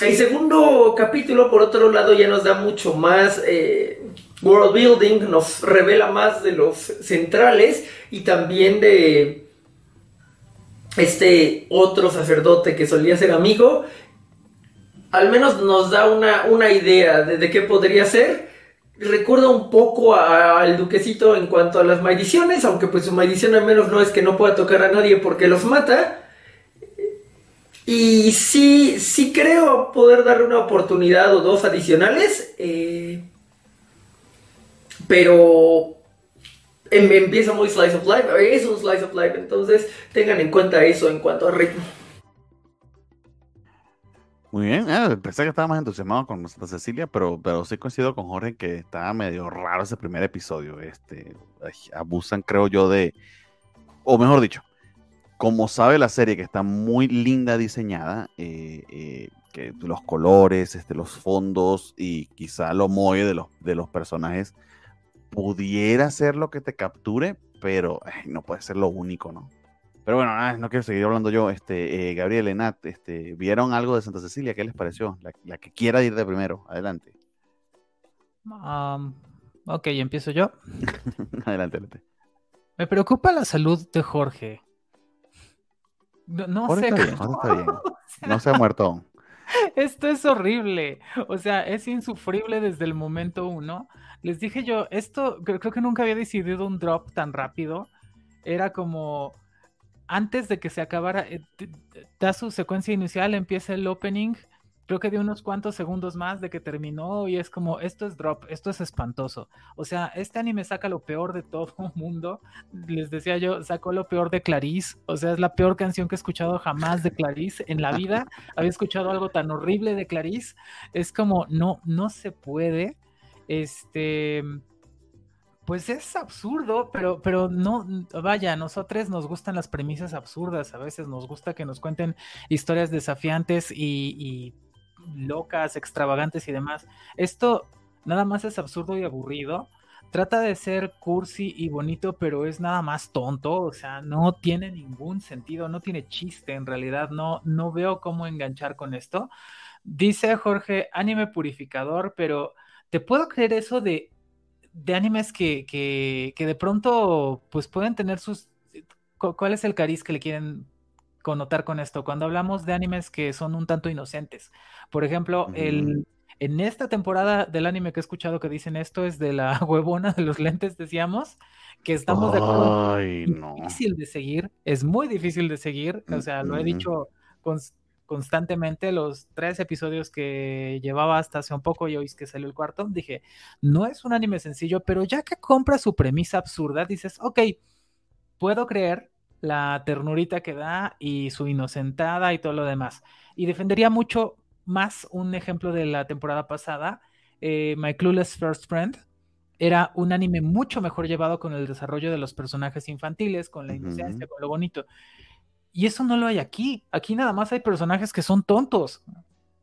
El segundo capítulo, por otro lado, ya nos da mucho más eh, world building, nos revela más de los centrales y también de este otro sacerdote que solía ser amigo. Al menos nos da una, una idea de, de qué podría ser recuerda un poco al duquecito en cuanto a las maldiciones, aunque pues su maldición al menos no es que no pueda tocar a nadie porque los mata. Y sí, sí creo poder darle una oportunidad o dos adicionales. Eh, pero empieza muy slice of life, es un slice of life, entonces tengan en cuenta eso en cuanto a ritmo. Muy bien, eh, pensé que estaba más entusiasmado con Santa Cecilia, pero, pero sí coincido con Jorge que estaba medio raro ese primer episodio. Este, abusan, creo yo, de, o mejor dicho, como sabe la serie que está muy linda diseñada, eh, eh, que los colores, este, los fondos y quizá lo moe de los, de los personajes pudiera ser lo que te capture, pero no puede ser lo único, ¿no? Pero bueno, ah, no quiero seguir hablando yo. Este, eh, Gabriel, Enat, este, ¿vieron algo de Santa Cecilia? ¿Qué les pareció? La, que quiera ir de primero. Adelante. ok, empiezo yo. [laughs] adelante, adelante. Me preocupa la salud de Jorge. No, sé. Está bien, está bien. [laughs] No se ha muerto [laughs] Esto es horrible. O sea, es insufrible desde el momento uno. Les dije yo, esto creo que nunca había decidido un drop tan rápido. Era como antes de que se acabara, eh, da su secuencia inicial, empieza el opening, creo que de unos cuantos segundos más de que terminó y es como, esto es drop, esto es espantoso. O sea, este anime saca lo peor de todo el [laughs] mundo. Les decía yo, sacó lo peor de Clarice, o sea, es la peor canción que he escuchado jamás de Clarice en la vida. [laughs] Había escuchado algo tan horrible de Clarice. Es como, no, no se puede. Este pues es absurdo, pero, pero no, vaya, a nosotros nos gustan las premisas absurdas, a veces nos gusta que nos cuenten historias desafiantes y, locas, extravagantes y demás. Esto nada más es absurdo y aburrido. Trata de ser cursi y bonito, pero es nada más tonto, o sea, no tiene ningún sentido, no tiene chiste en realidad, no, no veo cómo enganchar con esto. Dice Jorge, anime purificador, pero te puedo creer eso de de animes que, que, que, de pronto pues pueden tener sus... ¿Cuál es el cariz que le quieren connotar con esto? Cuando hablamos de animes que son un tanto inocentes. Por ejemplo, el, en esta temporada del anime que he escuchado que dicen esto es de la [laughs] huevona de los lentes, decíamos, que estamos de acuerdo. Ay, no. Es difícil de seguir, es muy difícil de seguir, o sea, lo he dicho con, constantemente los tres episodios que llevaba hasta hace un poco y hoy es que salió el cuarto, dije, no es un anime sencillo, pero ya que compra su premisa absurda, dices, ok, puedo creer la ternurita que da y su inocentada y todo lo demás. Y defendería mucho más un ejemplo de la temporada pasada, eh, My Clueless First Friend. Era un anime mucho mejor llevado con el desarrollo de los personajes infantiles, con la inocencia, con lo bonito. Y eso no lo hay aquí. Aquí nada más hay personajes que son tontos,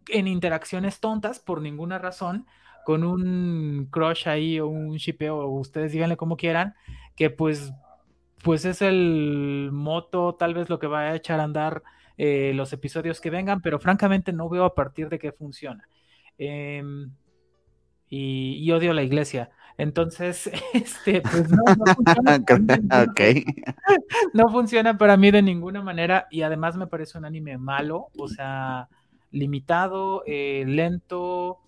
en interacciones tontas por ninguna razón, con un crush ahí o un shipeo, o ustedes díganle como quieran, que pues, pues es el moto, tal vez lo que va a echar a andar eh, los episodios que vengan, pero francamente no veo a partir de qué funciona. Em, y, odio la iglesia. Entonces, [laughs] este, pues no, [laughs] funciona. [laughs] no funciona para mí de ninguna manera y además me parece un anime malo, o sea, limitado, eh, lento,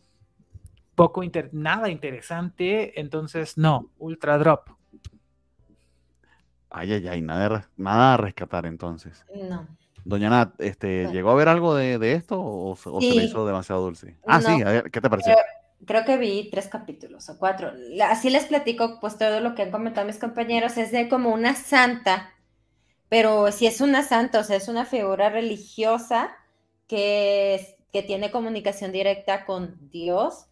poco nada interesante, entonces no, ultra drop. Ay, ay, ay, nada, nada a rescatar entonces. No. Doña Nat, este, ¿llegó a ver algo de, esto o, se le hizo demasiado dulce? Ah, sí, a ver, ¿qué te pareció? Creo que vi tres capítulos o cuatro. Así les platico, pues todo lo que han comentado mis compañeros es de como una santa, pero si es una santa, o sea, es una figura religiosa que, que tiene comunicación directa con Dios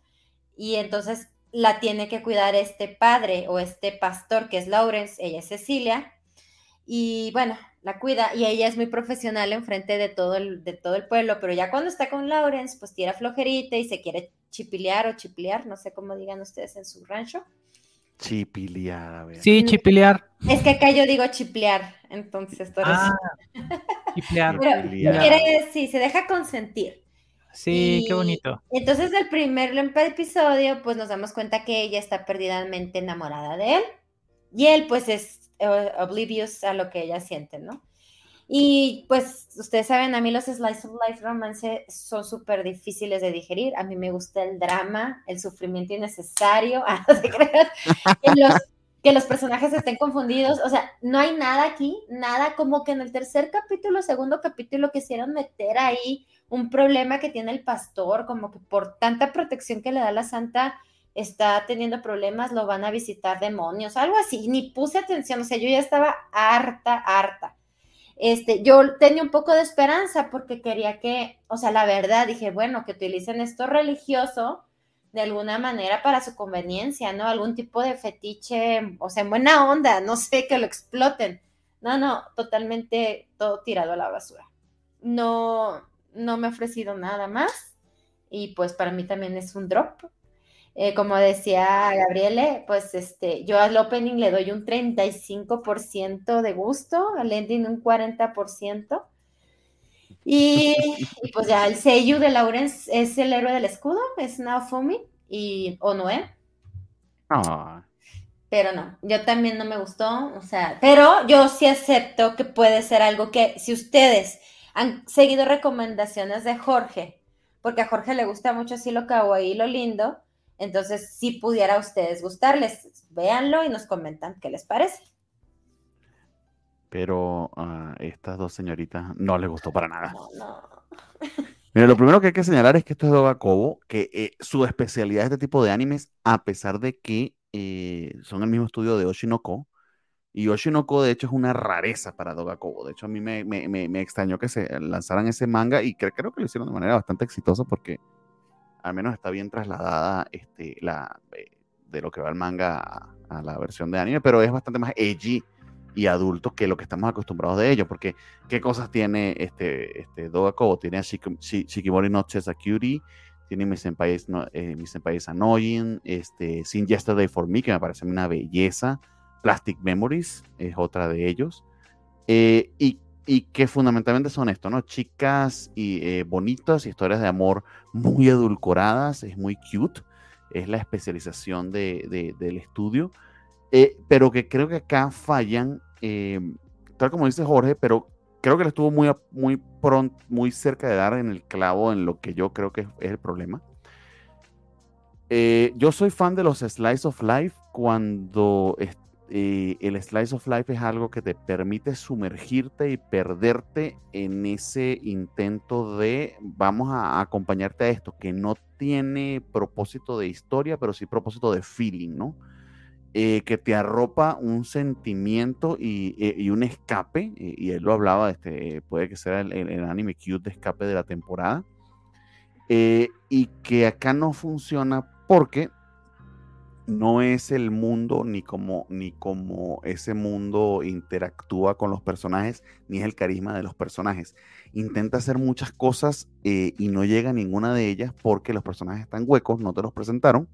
y entonces la tiene que cuidar este padre o este pastor que es Lawrence, ella es Cecilia. Y bueno, la cuida y ella es muy profesional enfrente de todo el, de todo el pueblo, pero ya cuando está con Lawrence, pues tira flojerita y se quiere chipilear o chipilear, no sé cómo digan ustedes en su rancho. Chipilear, a ver. Sí, chipilear. Es que acá yo digo chiplear, entonces ah, chipilear. Quiere, sí, se deja consentir. Sí, qué bonito. Entonces, el primer episodio, pues nos damos cuenta que ella está perdidamente enamorada de él. Y él, pues, es eh, oblivious a lo que ella siente, ¿no? Y pues ustedes saben, a mí los slice of life romance son súper difíciles de digerir. A mí me gusta el drama, el sufrimiento innecesario, [laughs] ah, que, los, que los personajes estén confundidos. O sea, no hay nada aquí, nada como que en el tercer capítulo, segundo capítulo quisieron meter ahí un problema que tiene el pastor, como que por tanta protección que le da la santa, está teniendo problemas, lo van a visitar demonios, algo así. Ni puse atención, o sea, yo ya estaba harta, harta este, yo tenía un poco de esperanza porque quería que, o sea, la verdad, dije, bueno, que utilicen esto religioso de alguna manera para su conveniencia, ¿no? Algún tipo de fetiche, o sea, en buena onda, no sé, que lo exploten. No, no, totalmente todo tirado a la basura. No, no me ha ofrecido nada más y pues para mí también es un drop. Eh, como decía Gabriele, pues este, yo al opening le doy un 35% de gusto, al ending un 40%. Y, [laughs] y pues ya el sello de Lawrence es el héroe del escudo, es Naofumi y Onoe. Ah. Pero no, yo también no me gustó, o sea, pero yo sí acepto que puede ser algo que si ustedes han seguido recomendaciones de Jorge, porque a Jorge le gusta mucho así lo kawaii y lo lindo, entonces, si pudiera a ustedes gustarles, véanlo y nos comentan qué les parece. Pero a estas dos señoritas no les gustó para nada. No, no. [laughs] Mira, lo primero que hay que señalar es que esto es Doga Kobo, que eh, su especialidad es este tipo de animes, a pesar de que eh, son el mismo estudio de Oshinoko. Y Oshinoko, de hecho, es una rareza para Doga Kobo. De hecho, a mí me, me, extrañó que se lanzaran ese manga y creo que lo hicieron de manera bastante exitosa porque al menos está bien trasladada este, la, eh, de lo que va el manga a, la versión de anime, pero es bastante más edgy y adulto que lo que estamos acostumbrados de ellos, porque ¿qué cosas tiene este, este Doga? Tiene a Shikimori no Cutie, tiene Mis Senpais, no, eh, Annoying, este, Sin Yesterday for Me, que me parece una belleza, Plastic Memories es otra de ellos, eh, y y que fundamentalmente son esto, ¿no? Chicas y eh, bonitas, historias de amor muy edulcoradas, es muy cute, es la especialización de, del estudio, eh, pero que creo que acá fallan, eh, tal como dice Jorge, pero creo que le estuvo muy, muy pronto, muy cerca de dar en el clavo en lo que yo creo que es, es el problema. yo soy fan de los Slice of Life cuando eh, el slice of life es algo que te permite sumergirte y perderte en ese intento de vamos a acompañarte a esto, que no tiene propósito de historia, pero sí propósito de feeling, ¿no? Eh, que te arropa un sentimiento y, eh, un escape, y él lo hablaba, este, puede que sea el, el, anime cute de escape de la temporada, y que acá no funciona porque no es el mundo ni como, ni como ese mundo interactúa con los personajes, ni es el carisma de los personajes. Intenta hacer muchas cosas eh, y no llega a ninguna de ellas porque los personajes están huecos, no te los presentaron.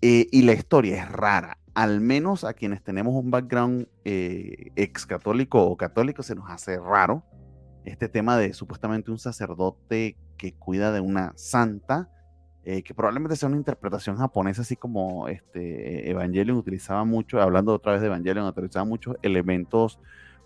Eh, y la historia es rara. Al menos a quienes tenemos un background eh, ex católico o católico se nos hace raro este tema de supuestamente un sacerdote que cuida de una santa eh, que probablemente sea una interpretación japonesa, así como este Evangelion utilizaba mucho, hablando otra vez de Evangelion, utilizaba muchos elementos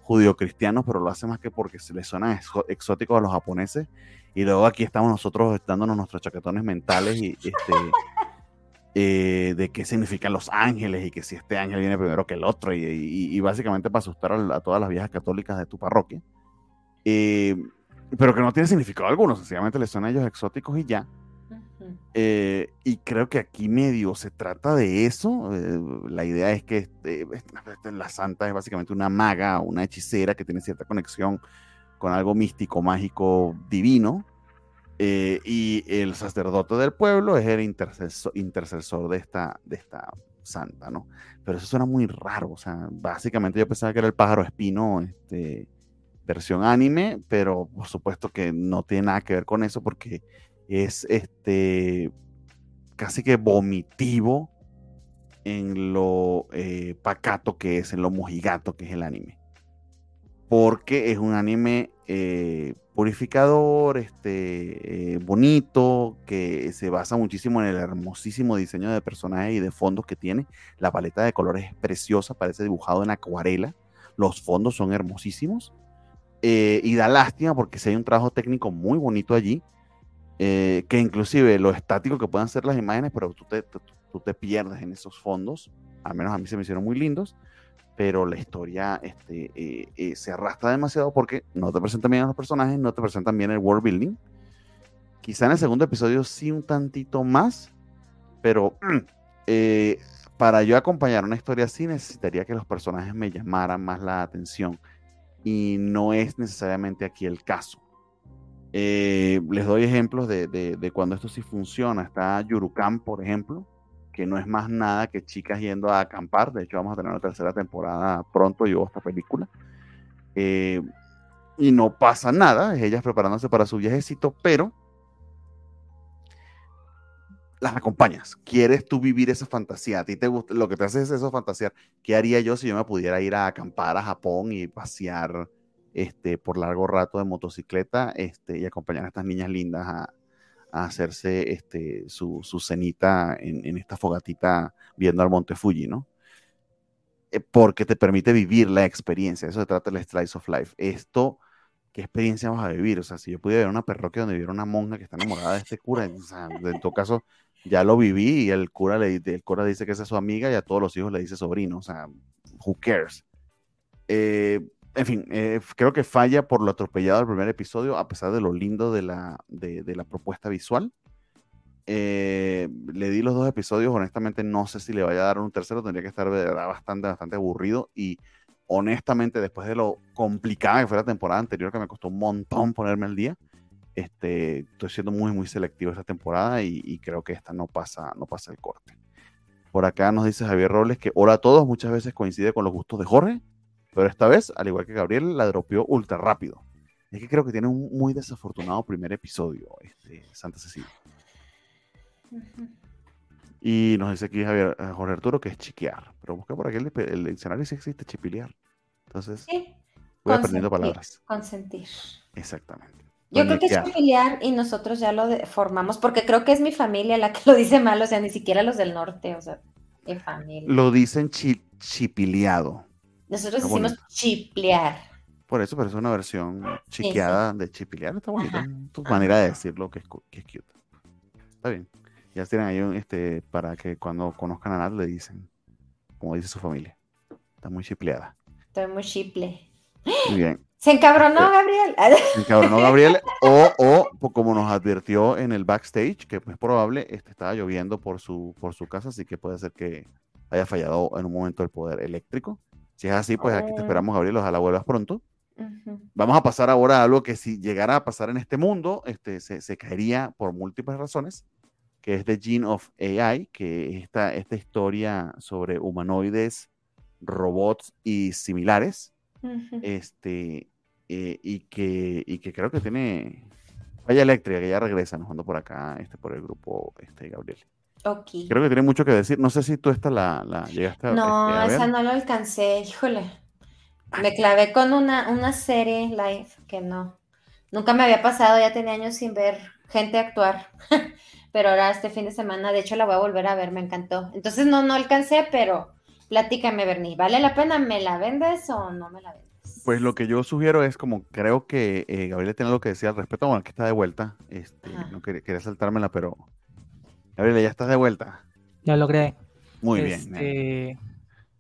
judio-cristianos, pero lo hace más que porque se les suena exóticos a los japoneses. Y luego aquí estamos nosotros dándonos nuestros chaquetones mentales y este, [laughs] eh, de qué significan los ángeles y que si este ángel viene primero que el otro, y, básicamente para asustar a, todas las viejas católicas de tu parroquia. Eh, pero que no tiene significado alguno, sencillamente les suena a ellos exóticos y ya. Eh, y creo que aquí medio se trata de eso. Eh, la idea es que este, la santa es básicamente una maga, una hechicera que tiene cierta conexión con algo místico, mágico, divino. Eh, y el sacerdote del pueblo es el intercesor, intercesor de, esta, de esta santa, ¿no? Pero eso suena muy raro. O sea, básicamente yo pensaba que era el pájaro espino, este, versión anime, pero por supuesto que no tiene nada que ver con eso porque es este casi que vomitivo en lo eh, pacato que es, en lo mojigato que es el anime. Porque es un anime, eh, purificador, este, eh, bonito, que se basa muchísimo en el hermosísimo diseño de personajes y de fondos que tiene. La paleta de colores es preciosa, parece dibujado en acuarela. Los fondos son hermosísimos. Y da lástima porque si hay un trabajo técnico muy bonito allí, eh, que inclusive lo estático que puedan ser las imágenes, pero tú te, tú te pierdes en esos fondos. Al menos a mí se me hicieron muy lindos pero la historia este, eh, eh, se arrastra demasiado porque no te presentan bien a los personajes, no te presentan bien el world building. Quizá en el segundo episodio sí un tantito más, pero eh, para yo acompañar una historia así necesitaría que los personajes me llamaran más la atención y no es necesariamente aquí el caso. Les doy ejemplos de, de, cuando esto sí funciona. Está Yurukan, por ejemplo, que no es más nada que chicas yendo a acampar. De hecho, vamos a tener una tercera temporada pronto, yo esta película. Eh, y no pasa nada, es ellas preparándose para su viajecito, pero las acompañas. ¿Quieres tú vivir esa fantasía? A ti te gusta, lo que te hace es eso fantasear. ¿Qué haría yo si yo me pudiera ir a acampar a Japón y pasear este, por largo rato de motocicleta este, y acompañar a estas niñas lindas a, a hacerse este, su, su cenita en, esta fogatita viendo al Monte Fuji, ¿no? Eh, porque te permite vivir la experiencia, eso se trata del Slice of Life. Esto, ¿qué experiencia vas a vivir? O sea, si yo pudiera ver una parroquia donde viviera una monja que está enamorada de este cura, o sea, en todo caso, ya lo viví y el cura, le, el cura dice que esa es su amiga y a todos los hijos le dice sobrino, o sea, who cares? Eh, en fin, eh, creo que falla por lo atropellado del primer episodio, a pesar de lo lindo de la, de, la propuesta visual. Eh, le di los dos episodios, honestamente no sé si le vaya a dar un tercero, tendría que estar bastante, bastante aburrido y honestamente después de lo complicada que fue la temporada anterior, que me costó un montón ponerme al día, este, estoy siendo muy, muy selectivo esta temporada y, y, creo que esta no pasa, no pasa el corte. Por acá nos dice Javier Robles que hola a todos, muchas veces coincide con los gustos de Jorge. Pero esta vez, al igual que Gabriel, la dropeó ultra rápido. Es que creo que tiene un muy desafortunado primer episodio, este, Santa Cecilia. Y nos dice aquí Javier, eh, Jorge Arturo que es chiquear. Pero busca por aquí el, el diccionario si existe chipilear. Entonces, voy aprendiendo palabras. Consentir. Exactamente. Yo creo que es familiar y nosotros ya lo formamos, porque creo que es mi familia la que lo dice mal, o sea, ni siquiera los del norte, o sea, mi familia. Lo dicen chi chipileado. Nosotros decimos chiplear. Por eso, pero es una versión chiqueada de chipilear. Está bonito. Tu manera de decirlo que es, que es cute. Está bien. Ya tienen ahí un, este, para que cuando conozcan a Nat le dicen, como dice su familia. Está muy chipleada. Estoy muy chiple. Muy bien. Se encabronó Gabriel. Se encabronó Gabriel. O, o pues, como nos advirtió en el backstage, que es probable, este, estaba lloviendo por su, por su casa, así que puede ser que haya fallado en un momento el poder eléctrico. Si es así, pues aquí te oh. esperamos, Gabriel. Ojalá vuelvas pronto. Vamos a pasar ahora a algo que si llegara a pasar en este mundo, este, se, caería por múltiples razones, que es The Gene of AI, que es esta, esta historia sobre humanoides, robots y similares, este, eh, y, que, y que creo que tiene falla eléctrica, que ya regresa, nos ando por acá, este, por el grupo, este, Gabriel. Creo que tiene mucho que decir. No sé si tú esta la, la llegaste a No, este, esa no lo alcancé, híjole. Me clavé con una, una serie live que no. Nunca me había pasado, ya tenía años sin ver gente actuar. [laughs] pero ahora este fin de semana, de hecho, la voy a volver a ver, me encantó. Entonces no, no alcancé, pero platícame, Bernie, ¿vale la pena? ¿Me la vendes o no me la vendes? Pues lo que yo sugiero es como creo que eh, Gabriel tiene algo que decir al respecto, bueno, aquí está de vuelta. Este, no quería saltármela, pero Gabriela, ya estás de vuelta. Ya logré. Muy bien. Este,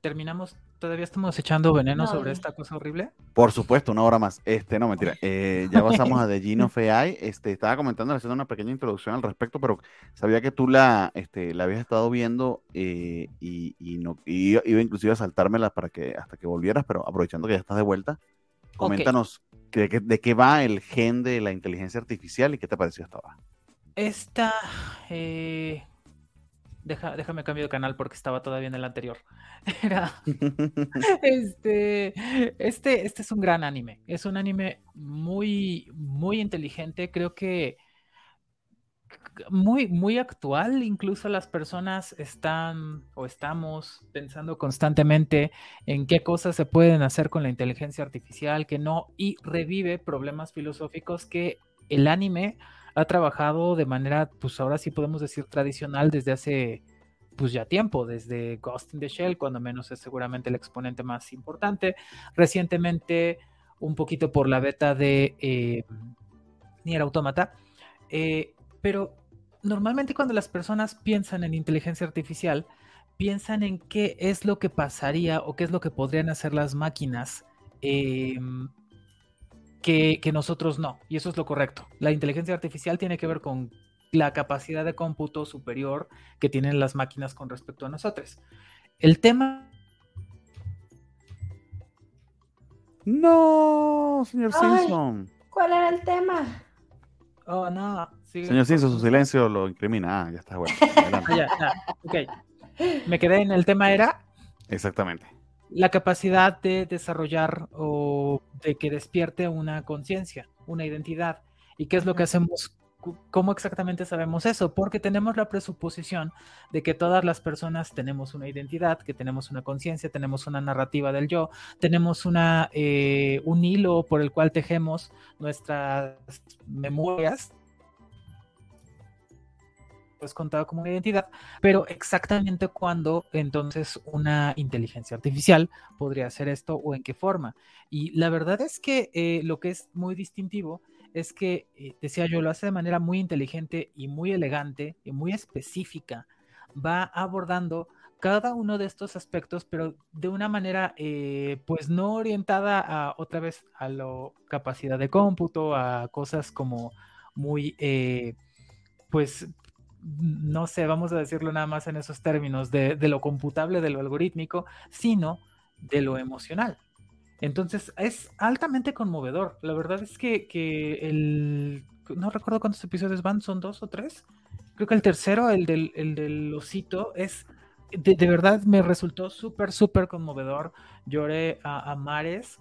terminamos, todavía estamos echando veneno sobre esta cosa horrible. Por supuesto, una hora más. Este, no, mentira. [laughs] Eh, ya pasamos a The Gene of AI. Este, estaba comentando, haciendo una pequeña introducción al respecto, pero sabía que tú la, este, la habías estado viendo eh, y, no, iba inclusive a saltármela para que hasta que volvieras, pero aprovechando que ya estás de vuelta, coméntanos de, de qué va el gen de la inteligencia artificial y qué te pareció hasta ahora. Esta. Eh, déjame cambio de canal porque estaba todavía en el anterior. [laughs] Era. [laughs] este, este, este es un gran anime. Es un anime muy, muy inteligente. Creo que. muy, muy actual. Incluso las personas están o estamos pensando constantemente en qué cosas se pueden hacer con la inteligencia artificial, que no, y revive problemas filosóficos que el anime ha trabajado de manera, pues ahora sí podemos decir tradicional desde hace pues ya tiempo, desde Ghost in the Shell, cuando menos es seguramente el exponente más importante. Recientemente, un poquito por la beta de eh, Nier Automata. Eh, pero normalmente cuando las personas piensan en inteligencia artificial, piensan en qué es lo que pasaría o qué es lo que podrían hacer las máquinas em, que, que, nosotros no. Y eso es lo correcto. La inteligencia artificial tiene que ver con la capacidad de cómputo superior que tienen las máquinas con respecto a nosotros. El tema... No, señor Simpson. ¿Cuál era el tema? Oh, no. Señor Simpson, su silencio lo incrimina. Ah, ya está bueno. [laughs] ya, ya. Ok. Me quedé en el tema era. Exactamente. La capacidad de desarrollar o de que despierte una conciencia, una identidad. ¿Y qué es lo que hacemos ¿Cómo exactamente sabemos eso? Porque tenemos la presuposición de que todas las personas tenemos una identidad, que tenemos una conciencia, tenemos una narrativa del yo, tenemos una, eh, un hilo por el cual tejemos nuestras memorias, pues contado como una identidad, pero exactamente cuándo entonces una inteligencia artificial podría hacer esto o en qué forma. Y la verdad es que eh, lo que es muy distintivo es que, eh, decía yo, lo hace de manera muy inteligente y muy elegante y muy específica. Va abordando cada uno de estos aspectos, pero de una manera, eh, pues no orientada a otra vez a la capacidad de cómputo, a cosas como muy, pues, no sé, vamos a decirlo nada más en esos términos, de, de lo computable, de lo algorítmico, sino de lo emocional. Entonces es altamente conmovedor. La verdad es que, el... No recuerdo cuántos episodios van, son dos o tres. Creo que el tercero, el del, el del osito, es... De, verdad me resultó súper, súper conmovedor. Lloré a, mares.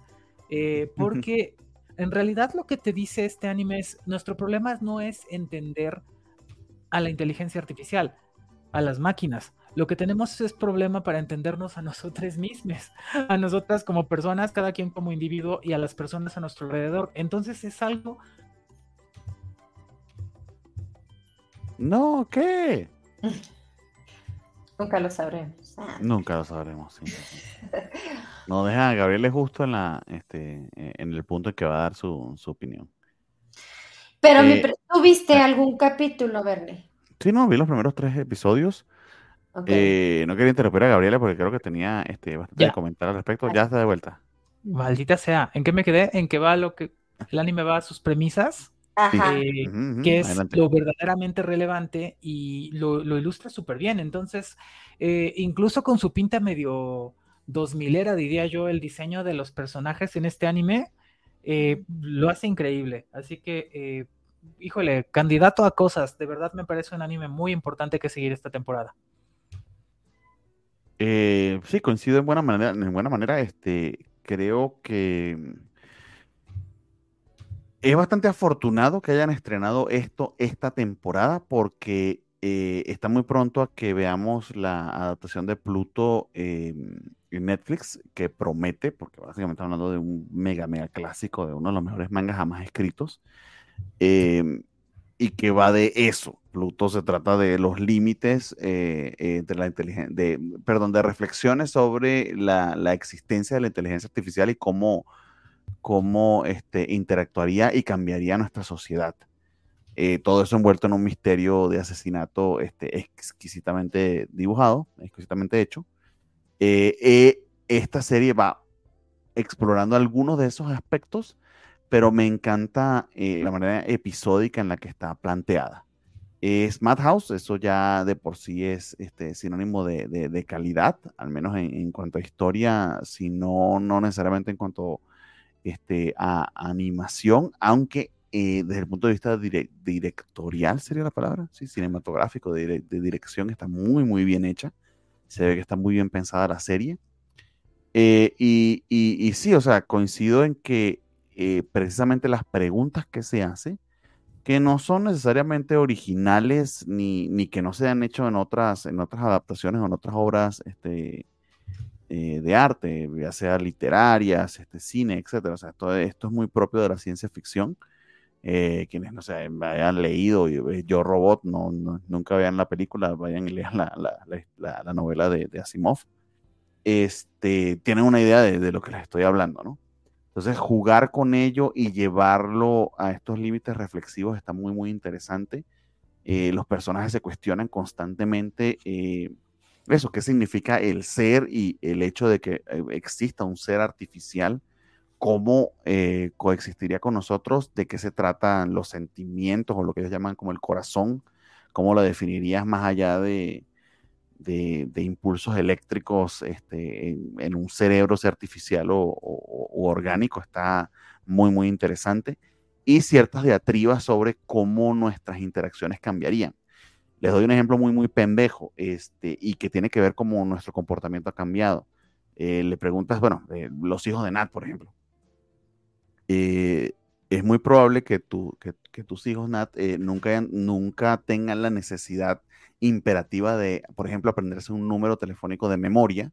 Eh, porque en realidad lo que te dice este anime es, nuestro problema no es entender a la inteligencia artificial, a las máquinas. Lo que tenemos es problema para entendernos a nosotros mismos, a nosotras como personas, cada quien como individuo y a las personas a nuestro alrededor. Entonces es algo... No, ¿qué? Nunca lo sabremos. Ah. Nunca lo sabremos, sí. No deja a Gabriel justo en la este en el punto en que va a dar su, opinión. Pero eh, ¿tú viste ah. algún capítulo, Verne? Sí, no, vi los primeros tres episodios. Eh, no quería interrumpir a Gabriela porque creo que tenía este, bastante que comentar al respecto. Ya está de vuelta. Maldita sea. ¿En qué me quedé? En que va lo que el anime va a sus premisas. Eh, que es lo verdaderamente relevante y lo, ilustra súper bien. Entonces, eh, incluso con su pinta medio 2000 era, diría yo, el diseño de los personajes en este anime lo hace increíble. Así que, híjole, candidato a cosas. De verdad me parece un anime muy importante que seguir esta temporada. Eh, sí, coincido en buena manera. En buena manera, este, creo que es bastante afortunado que hayan estrenado esto esta temporada porque eh, está muy pronto a que veamos la adaptación de Pluto en Netflix, que promete, porque básicamente hablando de un mega, mega clásico, de uno de los mejores mangas jamás escritos. Em, y que va de eso. Pluto se trata de los límites eh, entre la inteligencia, de, perdón, de reflexiones sobre la, existencia de la inteligencia artificial y cómo, cómo este, interactuaría y cambiaría nuestra sociedad. Eh, todo eso envuelto en un misterio de asesinato este, exquisitamente dibujado, exquisitamente hecho. Eh, esta serie va explorando algunos de esos aspectos pero me encanta eh, la manera episódica en la que está planteada. Es Madhouse, eso ya de por sí es este, sinónimo de, calidad, al menos en, cuanto a historia, si no, necesariamente en cuanto este, a animación, aunque eh, desde el punto de vista directorial sería la palabra, sí, cinematográfico, de, dirección, está muy, muy bien hecha. Se ve que está muy bien pensada la serie. Eh, y, y, sí, o sea, coincido en que eh, precisamente las preguntas que se hace que no son necesariamente originales ni, ni que no se han hecho en otras, en otras adaptaciones o en otras obras este, eh, de arte, ya sea literarias, este, cine, etc. O sea, todo esto es muy propio de la ciencia ficción. Eh, quienes no sé, hayan leído Yo Robot, no, nunca vean la película, vayan y lean la, la, la, novela de, Asimov. Este, tienen una idea de, de, lo que les estoy hablando, ¿no? Entonces, jugar con ello y llevarlo a estos límites reflexivos está muy, muy interesante. Eh, los personajes se cuestionan constantemente eh, eso, qué significa el ser y el hecho de que eh, exista un ser artificial, cómo coexistiría con nosotros, de qué se tratan los sentimientos o lo que ellos llaman como el corazón, cómo lo definirías más allá de, de, impulsos eléctricos este, en, un cerebro artificial o, orgánico está muy, muy interesante. Y ciertas diatribas sobre cómo nuestras interacciones cambiarían. Les doy un ejemplo muy, muy pendejo este, y que tiene que ver cómo nuestro comportamiento ha cambiado. Eh, le preguntas, bueno, eh, los hijos de Nat, por ejemplo. Eh, es muy probable que, tu, que, tus hijos, Nat, nunca, nunca tengan la necesidad imperativa de, por ejemplo, aprenderse un número telefónico de memoria,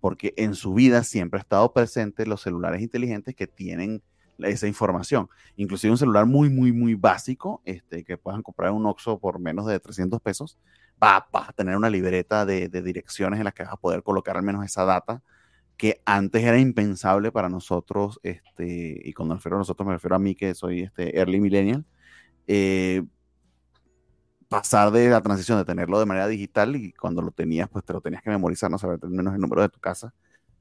porque en su vida siempre ha estado presente los celulares inteligentes que tienen esa información. Inclusive un celular muy, muy, muy básico, este, que puedan comprar un Oxxo por menos de 300 pesos, va, a tener una libreta de, direcciones en las que vas a poder colocar al menos esa data que antes era impensable para nosotros, este, y cuando me refiero a nosotros me refiero a mí que soy este early millennial, eh, pasar de la transición de tenerlo de manera digital y cuando lo tenías, pues te lo tenías que memorizar, no saber al menos el número de tu casa,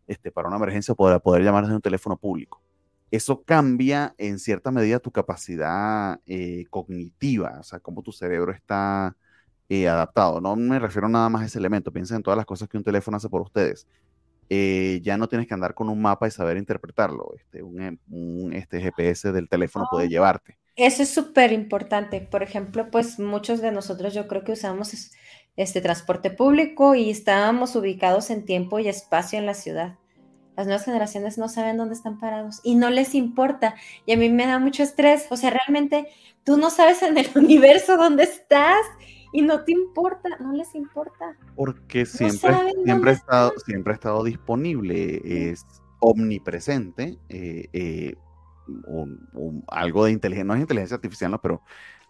este, para una emergencia poder, poder llamar desde un teléfono público. Eso cambia en cierta medida tu capacidad eh, cognitiva, o sea, cómo tu cerebro está eh, adaptado. No me refiero nada más a ese elemento, piensen en todas las cosas que un teléfono hace por ustedes. Eh, ya no tienes que andar con un mapa y saber interpretarlo. Este, un, un este GPS del teléfono puede oh. llevarte. Eso es súper importante. Por ejemplo, pues muchos de nosotros yo creo que usamos este transporte público y estábamos ubicados en tiempo y espacio en la ciudad. Las nuevas generaciones no saben dónde están parados y no les importa. Y a mí me da mucho estrés. O sea, realmente tú no sabes en el [laughs] universo dónde estás y no te importa, no les importa. Porque siempre, siempre, ha estado, siempre ha estado disponible, es omnipresente. Eh, eh, algo de inteligencia, no es inteligencia artificial, no, pero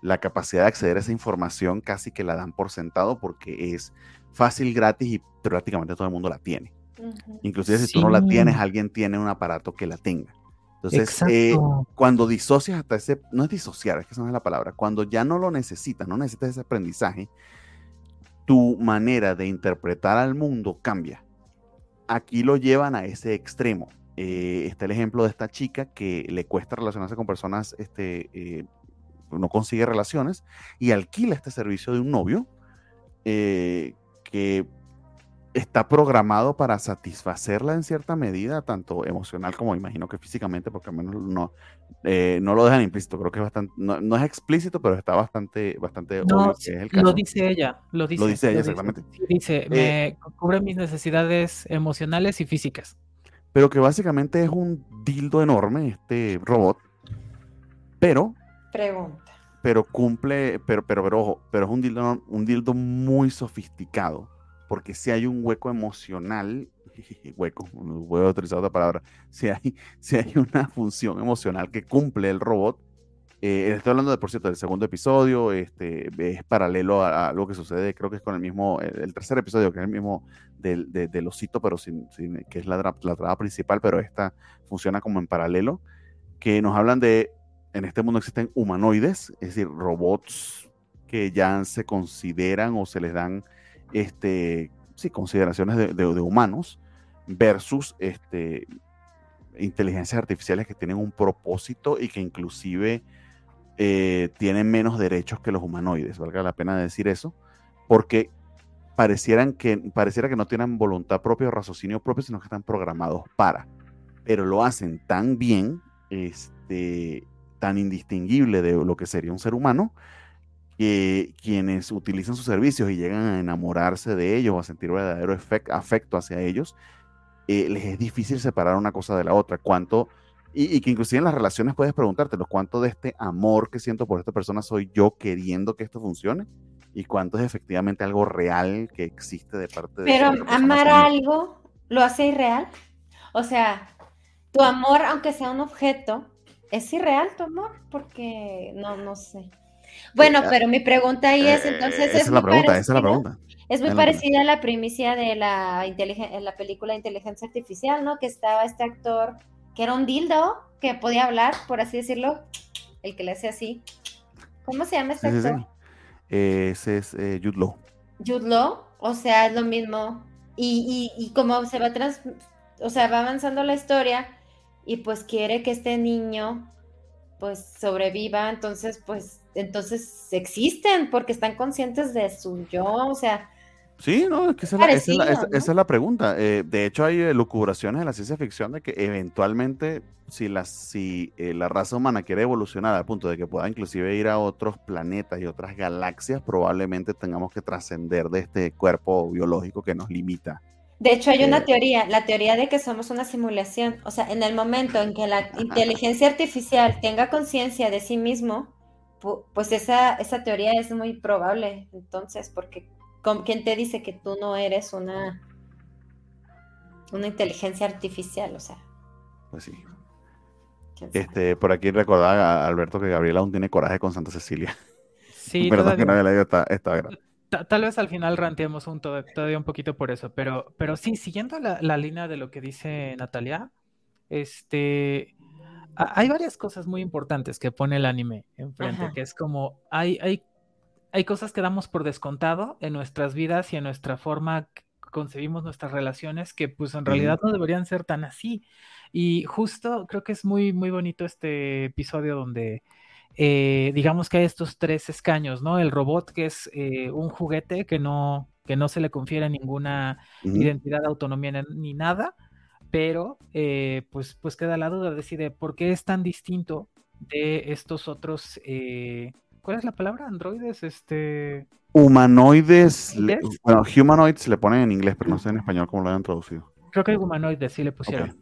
la capacidad de acceder a esa información casi que la dan por sentado porque es fácil, gratis y prácticamente todo el mundo la tiene. Inclusive si tú no la tienes, alguien tiene un aparato que la tenga. Entonces, eh, cuando disocias hasta ese, no es disociar, es que esa no es la palabra, cuando ya no lo necesitas, no necesitas ese aprendizaje, tu manera de interpretar al mundo cambia. Aquí lo llevan a ese extremo. Eh, está el ejemplo de esta chica que le cuesta relacionarse con personas, este, eh, no consigue relaciones y alquila este servicio de un novio eh, que está programado para satisfacerla en cierta medida, tanto emocional como imagino que físicamente, porque al menos no, no lo dejan implícito. Creo que es bastante, no, es explícito, pero está bastante, bastante obvio que es el caso. Lo dice ella, lo dice, lo dice ella, exactamente. Dice, me cubre mis necesidades emocionales y físicas pero que básicamente es un dildo enorme, este robot, pero... Pregunta. Pero cumple, pero, pero, pero ojo, pero es un dildo, un dildo muy sofisticado, porque si hay un hueco emocional, [laughs] hueco, voy a utilizar otra palabra, si hay, si hay una función emocional que cumple el robot, eh, estoy hablando de, por cierto, del segundo episodio, este, es paralelo a, algo que sucede, creo que es con el mismo, el, tercer episodio, que es el mismo del, de, osito, pero sin, que es la, la trama principal, pero esta funciona como en paralelo, que nos hablan de, en este mundo existen humanoides, es decir, robots que ya se consideran o se les dan, este, sí, consideraciones de, de humanos, versus este, inteligencias artificiales que tienen un propósito y que inclusive eh, tienen menos derechos que los humanoides, valga la pena decir eso, porque parecieran que, pareciera que no tienen voluntad propia o raciocinio propio, sino que están programados para, pero lo hacen tan bien, este, tan indistinguible de lo que sería un ser humano, que quienes utilizan sus servicios y llegan a enamorarse de ellos o a sentir verdadero afecto hacia ellos, eh, les es difícil separar una cosa de la otra. Cuánto Y, que inclusive en las relaciones puedes preguntarte cuánto de este amor que siento por esta persona soy yo queriendo que esto funcione y cuánto es efectivamente algo real que existe de parte de Pero amar algo lo hace irreal. O sea, tu amor, aunque sea un objeto, es irreal tu amor, porque no, no sé. Bueno, pero mi pregunta ahí es, entonces... esa es, la pregunta, esa es la pregunta. Es muy parecida a la primicia de la, la película Inteligencia Artificial, ¿no? Que estaba este actor que era un dildo, que podía hablar, por así decirlo, el que le hace así. ¿Cómo se llama este actor? ese es eh, Jude Law. Jude Law, o sea, es lo mismo. Y, y, y como se va trans, o sea, va avanzando la historia y pues quiere que este niño pues sobreviva, entonces pues entonces existen porque están conscientes de su yo, o sea, Sí, no, es que esa, es la, pregunta. Eh, de hecho, hay eh, lucubraciones en la ciencia ficción de que eventualmente, si, la, si eh, la raza humana quiere evolucionar al punto de que pueda inclusive ir a otros planetas y otras galaxias, probablemente tengamos que trascender de este cuerpo biológico que nos limita. De hecho, hay una teoría, la teoría de que somos una simulación. O sea, en el momento en que la [laughs] inteligencia artificial tenga conciencia de sí mismo, pues esa, esa teoría es muy probable. Entonces, porque ¿Quién te dice que tú no eres una, una inteligencia artificial? O sea. Pues sí. Este, por aquí recordaba a Alberto que Gabriela aún tiene coraje con Santa Cecilia. Sí, [laughs] Verdad que nadie le esta, esta Tal vez al final ranteemos un todavía un poquito por eso, pero, pero sí, siguiendo la, la línea de lo que dice Natalia, este, hay varias cosas muy importantes que pone el anime enfrente, que es como, hay, hay hay cosas que damos por descontado en nuestras vidas y en nuestra forma que concebimos nuestras relaciones que pues en realidad no deberían ser tan así. Y justo creo que es muy, muy bonito este episodio donde eh, digamos que hay estos tres escaños, ¿no? El robot que es eh, un juguete que no, que no se le confiere ninguna identidad, autonomía ni nada, pero eh, pues, pues queda la duda, decide por qué es tan distinto de estos otros ¿Cuál es la palabra? Androides, este. Humanoides. bueno, humanoids le ponen en inglés, pero no sé en español cómo lo han traducido. Creo que humanoides sí le pusieron.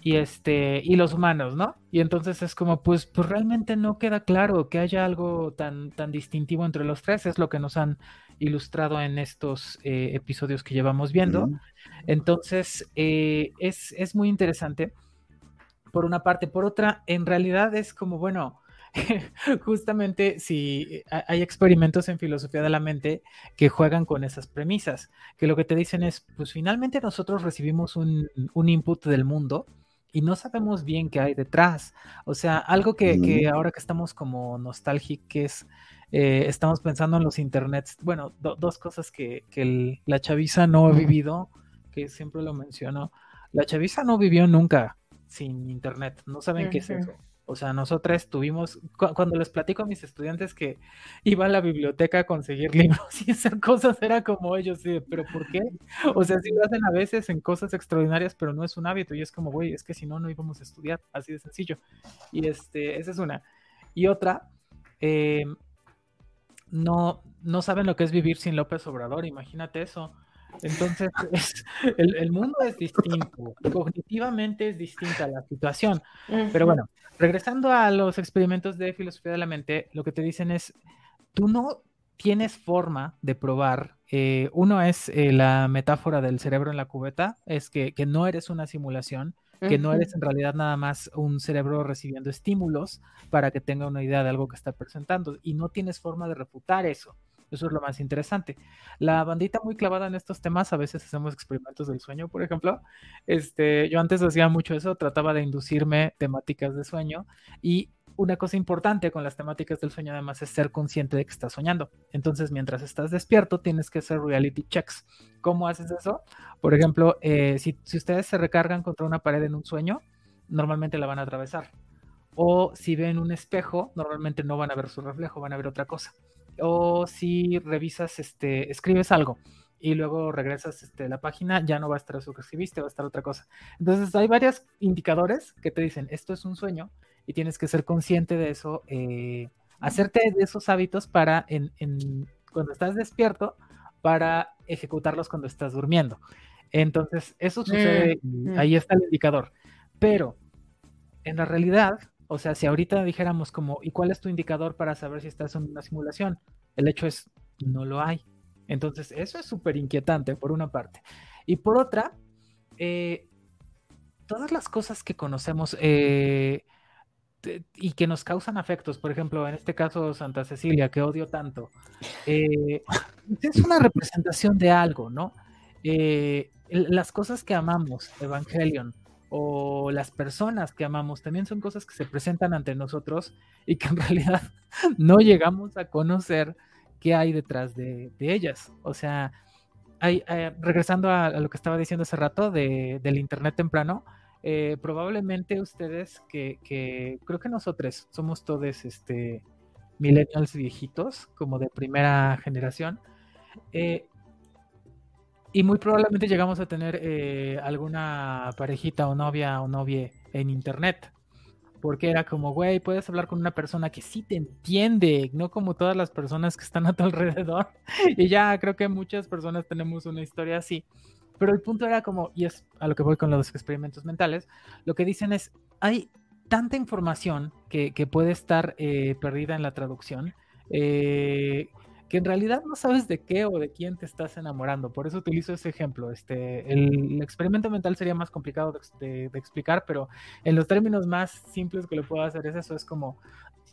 Y este, y los humanos, ¿no? Y entonces es como, pues, pues realmente no queda claro que haya algo tan, tan distintivo entre los tres, es lo que nos han ilustrado en estos eh, episodios que llevamos viendo. Entonces, eh, es, es muy interesante, por una parte. Por otra, en realidad es como, bueno, [laughs] justamente si hay experimentos en filosofía de la mente que juegan con esas premisas, que lo que te dicen es, pues finalmente nosotros recibimos un, input del mundo y no sabemos bien qué hay detrás. O sea, algo que, mm. ahora que estamos como nostálgicos, eh, estamos pensando en los internets, bueno, dos cosas que, la chaviza no ha vivido, que siempre lo menciono, la chaviza no vivió nunca sin internet, no saben qué es eso. O sea, nosotras tuvimos, cuando les platico a mis estudiantes que iba a la biblioteca a conseguir [laughs] libros y hacer cosas, era como ellos, pero ¿por qué? O sea, sí lo hacen a veces en cosas extraordinarias, pero no es un hábito y es como, güey, es que si no, no íbamos a estudiar, así de sencillo. Y este, esa es una. Y otra, eh, no, no saben lo que es vivir sin López Obrador, imagínate eso. Entonces, [laughs] el, mundo es distinto, cognitivamente es distinta la situación. Pero bueno, regresando a los experimentos de filosofía de la mente, lo que te dicen es, tú no tienes forma de probar. Eh, uno es eh, la metáfora del cerebro en la cubeta, es que, no eres una simulación, que no eres en realidad nada más un cerebro recibiendo estímulos para que tenga una idea de algo que está presentando y no tienes forma de refutar eso. Eso es lo más interesante. La bandita muy clavada en estos temas, a veces hacemos experimentos del sueño, por ejemplo. Este, yo antes hacía mucho eso, trataba de inducirme temáticas de sueño y una cosa importante con las temáticas del sueño además es ser consciente de que estás soñando. Entonces, mientras estás despierto, tienes que hacer reality checks. ¿Cómo haces eso? Por ejemplo, eh, si, si ustedes se recargan contra una pared en un sueño, normalmente la van a atravesar. O si ven un espejo, normalmente no van a ver su reflejo, van a ver otra cosa o si revisas, este, escribes algo y luego regresas este, la página, ya no va a estar eso que escribiste, va a estar otra cosa. Entonces hay varios indicadores que te dicen, esto es un sueño y tienes que ser consciente de eso, eh, hacerte de esos hábitos para, en, cuando estás despierto, para ejecutarlos cuando estás durmiendo. Entonces, eso sucede, mm, mm. ahí está el indicador. Pero en la realidad, o sea, si ahorita dijéramos como, ¿y cuál es tu indicador para saber si estás en una simulación? El hecho es, no lo hay. Entonces, eso es súper inquietante, por una parte. Y por otra, eh, todas las cosas que conocemos eh, y que nos causan afectos, por ejemplo, en este caso Santa Cecilia, que odio tanto, eh, es una representación de algo, ¿no? las cosas que amamos, Evangelion, o las personas que amamos también son cosas que se presentan ante nosotros y que en [laughs] realidad no llegamos a conocer qué hay detrás de, ellas. O sea, hay, eh, regresando a, lo que estaba diciendo hace rato del Internet temprano, eh, probablemente ustedes que, creo que nosotros somos todos este, millennials viejitos, como de primera generación, eh, y muy probablemente llegamos a tener eh, alguna parejita o novia o novie en internet. Porque era como, güey, puedes hablar con una persona que sí te entiende, no como todas las personas que están a tu [laughs] alrededor. y ya creo que muchas personas tenemos una historia así. Pero el punto era como, y es a lo que voy con los experimentos mentales, lo que dicen es, hay tanta información que, puede estar eh, perdida en la traducción. Eh, que en realidad no sabes de qué o de quién te estás enamorando. Por eso utilizo ese ejemplo. Este, el, experimento mental sería más complicado de, explicar, pero en los términos más simples que le puedo hacer es eso, es como,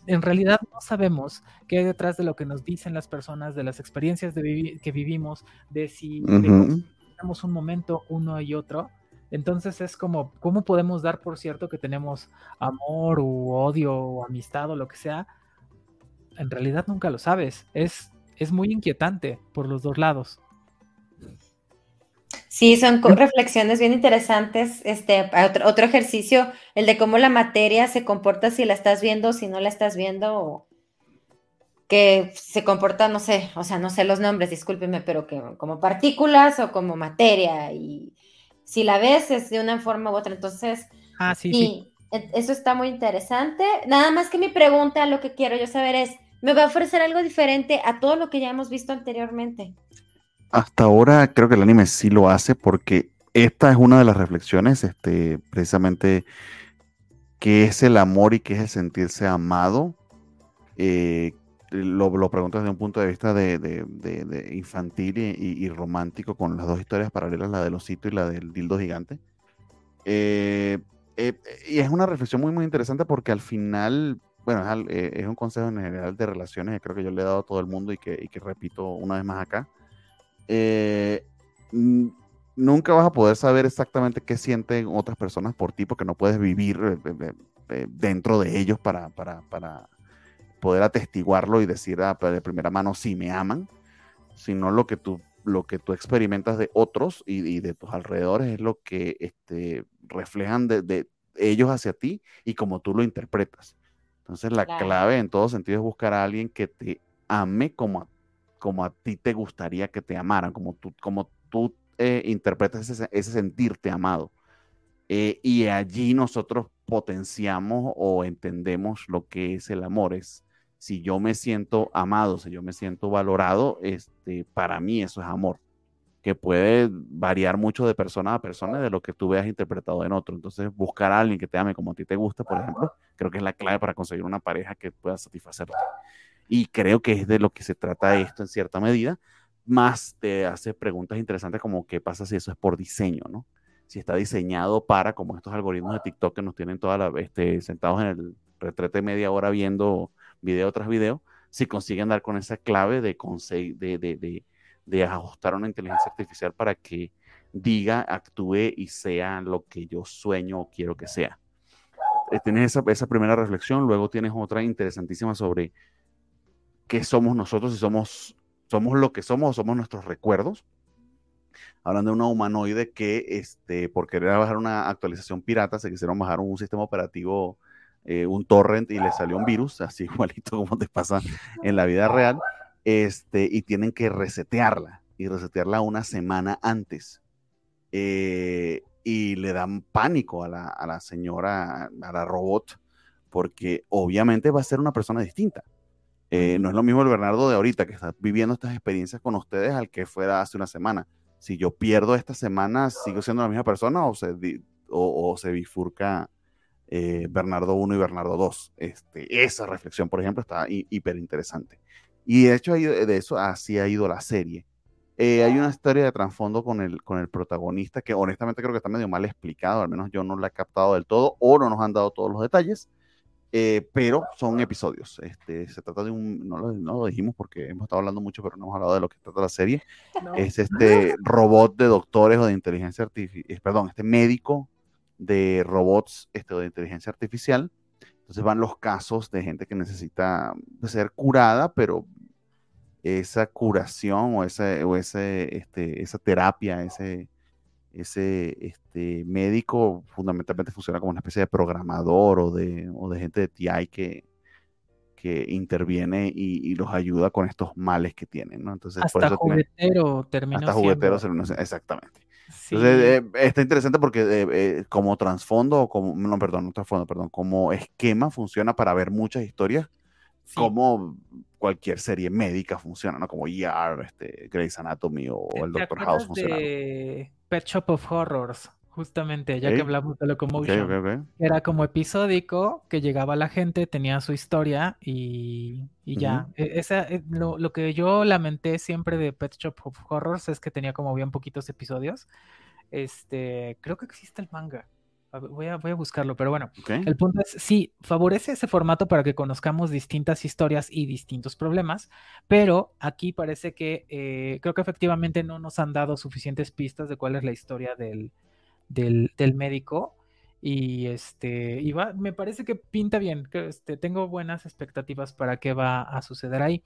en realidad no sabemos qué hay detrás de lo que nos dicen las personas, de las experiencias de que vivimos, de si tenemos un momento uno y otro. Entonces es como, ¿cómo podemos dar por cierto que tenemos amor o odio o amistad o lo que sea? En realidad nunca lo sabes. Es es muy inquietante por los dos lados. Sí, son reflexiones bien interesantes. Este, otro, ejercicio, el de cómo la materia se comporta si la estás viendo, si no la estás viendo, que se comporta, no sé, o sea, no sé los nombres, discúlpeme, pero que como partículas o como materia. Y si la ves es de una forma u otra. Entonces, ah, sí, sí. E, eso está muy interesante. Nada más que mi pregunta, lo que quiero yo saber es, me va a ofrecer algo diferente a todo lo que ya hemos visto anteriormente. Hasta ahora creo que el anime sí lo hace porque esta es una de las reflexiones, este, precisamente, qué es el amor y qué es el sentirse amado. Eh, lo, lo, pregunto desde un punto de vista de, infantil y, romántico con las dos historias paralelas, la del osito y la del dildo gigante. Eh, eh, y es una reflexión muy, muy interesante porque al final bueno, eh, es, un consejo en general de relaciones que creo que yo le he dado a todo el mundo y que, repito una vez más acá. Eh, nunca vas a poder saber exactamente qué sienten otras personas por ti porque no puedes vivir eh, dentro de ellos para, para, poder atestiguarlo y decir ah, de primera mano si me aman, sino lo que tú, lo que tú experimentas de otros y, de tus alrededores es lo que este, reflejan de, de ellos hacia ti y como tú lo interpretas. Entonces la clave en todo sentido es buscar a alguien que te ame como a, como a ti te gustaría que te amaran, como tú, como tú eh, interpretas ese, ese, sentirte amado. Eh, y allí nosotros potenciamos o entendemos lo que es el amor. Es si yo me siento amado, si yo me siento valorado, este, para mí eso es amor puede variar mucho de persona a persona de lo que tú veas interpretado en otro. Entonces, buscar a alguien que te ame como a ti te gusta, por ejemplo, creo que es la clave para conseguir una pareja que pueda satisfacerte. Y creo que es de lo que se trata esto en cierta medida, más te hace preguntas interesantes como qué pasa si eso es por diseño, ¿no? Si está diseñado para, como estos algoritmos de TikTok que nos tienen toda la, este, sentados en el retrete media hora viendo video tras video, si consiguen dar con esa clave de, de, de, de de ajustar una inteligencia artificial para que diga, actúe y sea lo que yo sueño o quiero que sea. Eh, tienes esa, esa primera reflexión, luego tienes otra interesantísima sobre qué somos nosotros, si somos, somos lo que somos o somos nuestros recuerdos. Hablan de una humanoide que, este, por querer bajar una actualización pirata, se quisieron bajar un sistema operativo, eh, un torrent y le salió un virus, así [laughs] igualito como te pasa en la vida real este, y tienen que resetearla y resetearla una semana antes. Eh, y le dan pánico a la, señora, a la robot, porque obviamente va a ser una persona distinta. Eh, no es lo mismo el Bernardo de ahorita que está viviendo estas experiencias con ustedes al que fuera hace una semana. Si yo pierdo esta semana, ¿sigo siendo la misma persona o se, o, se bifurca eh, Bernardo 1 y Bernardo 2. Este, esa reflexión, por ejemplo, está hiper interesante. Y de hecho, de eso así ha ido la serie. Eh, hay una historia de trasfondo con el, con el protagonista que honestamente creo que está medio mal explicado, al menos yo no la he captado del todo o no nos han dado todos los detalles, eh, pero son episodios. Este, se trata de un, no lo, no lo, dijimos porque hemos estado hablando mucho, pero no hemos hablado de lo que trata la serie. Es este robot de doctores o de inteligencia artificial, eh, perdón, este médico de robots este, de inteligencia artificial. Entonces van los casos de gente que necesita ser curada, pero esa curación o, ese, o ese, este, esa terapia, ese, ese este, médico fundamentalmente funciona como una especie de programador o de, o de gente de TI que, que interviene y, los ayuda con estos males que tienen, ¿no? Entonces, hasta juguetero terminó Hasta juguetero exactamente. Entonces, eh, está interesante porque eh, eh, como trasfondo, como, no, perdón, no trasfondo, perdón, como esquema funciona para ver muchas historias como cualquier serie médica funciona, ¿no? Como ER, este, Grey's Anatomy o el Doctor House funciona. De Pet Shop of Horrors, justamente, ya que hablamos de Locomotion. Era como episódico que llegaba la gente, tenía su historia y, ya. E, esa, e, lo, lo, que yo lamenté siempre de Pet Shop of Horrors es que tenía como bien poquitos episodios. Este, creo que existe el manga. Voy a, voy a buscarlo, pero bueno, el punto es, sí, favorece ese formato para que conozcamos distintas historias y distintos problemas, pero aquí parece que eh, creo que efectivamente no nos han dado suficientes pistas de cuál es la historia del, del, médico y este y va, me parece que pinta bien, que este, tengo buenas expectativas para qué va a suceder ahí.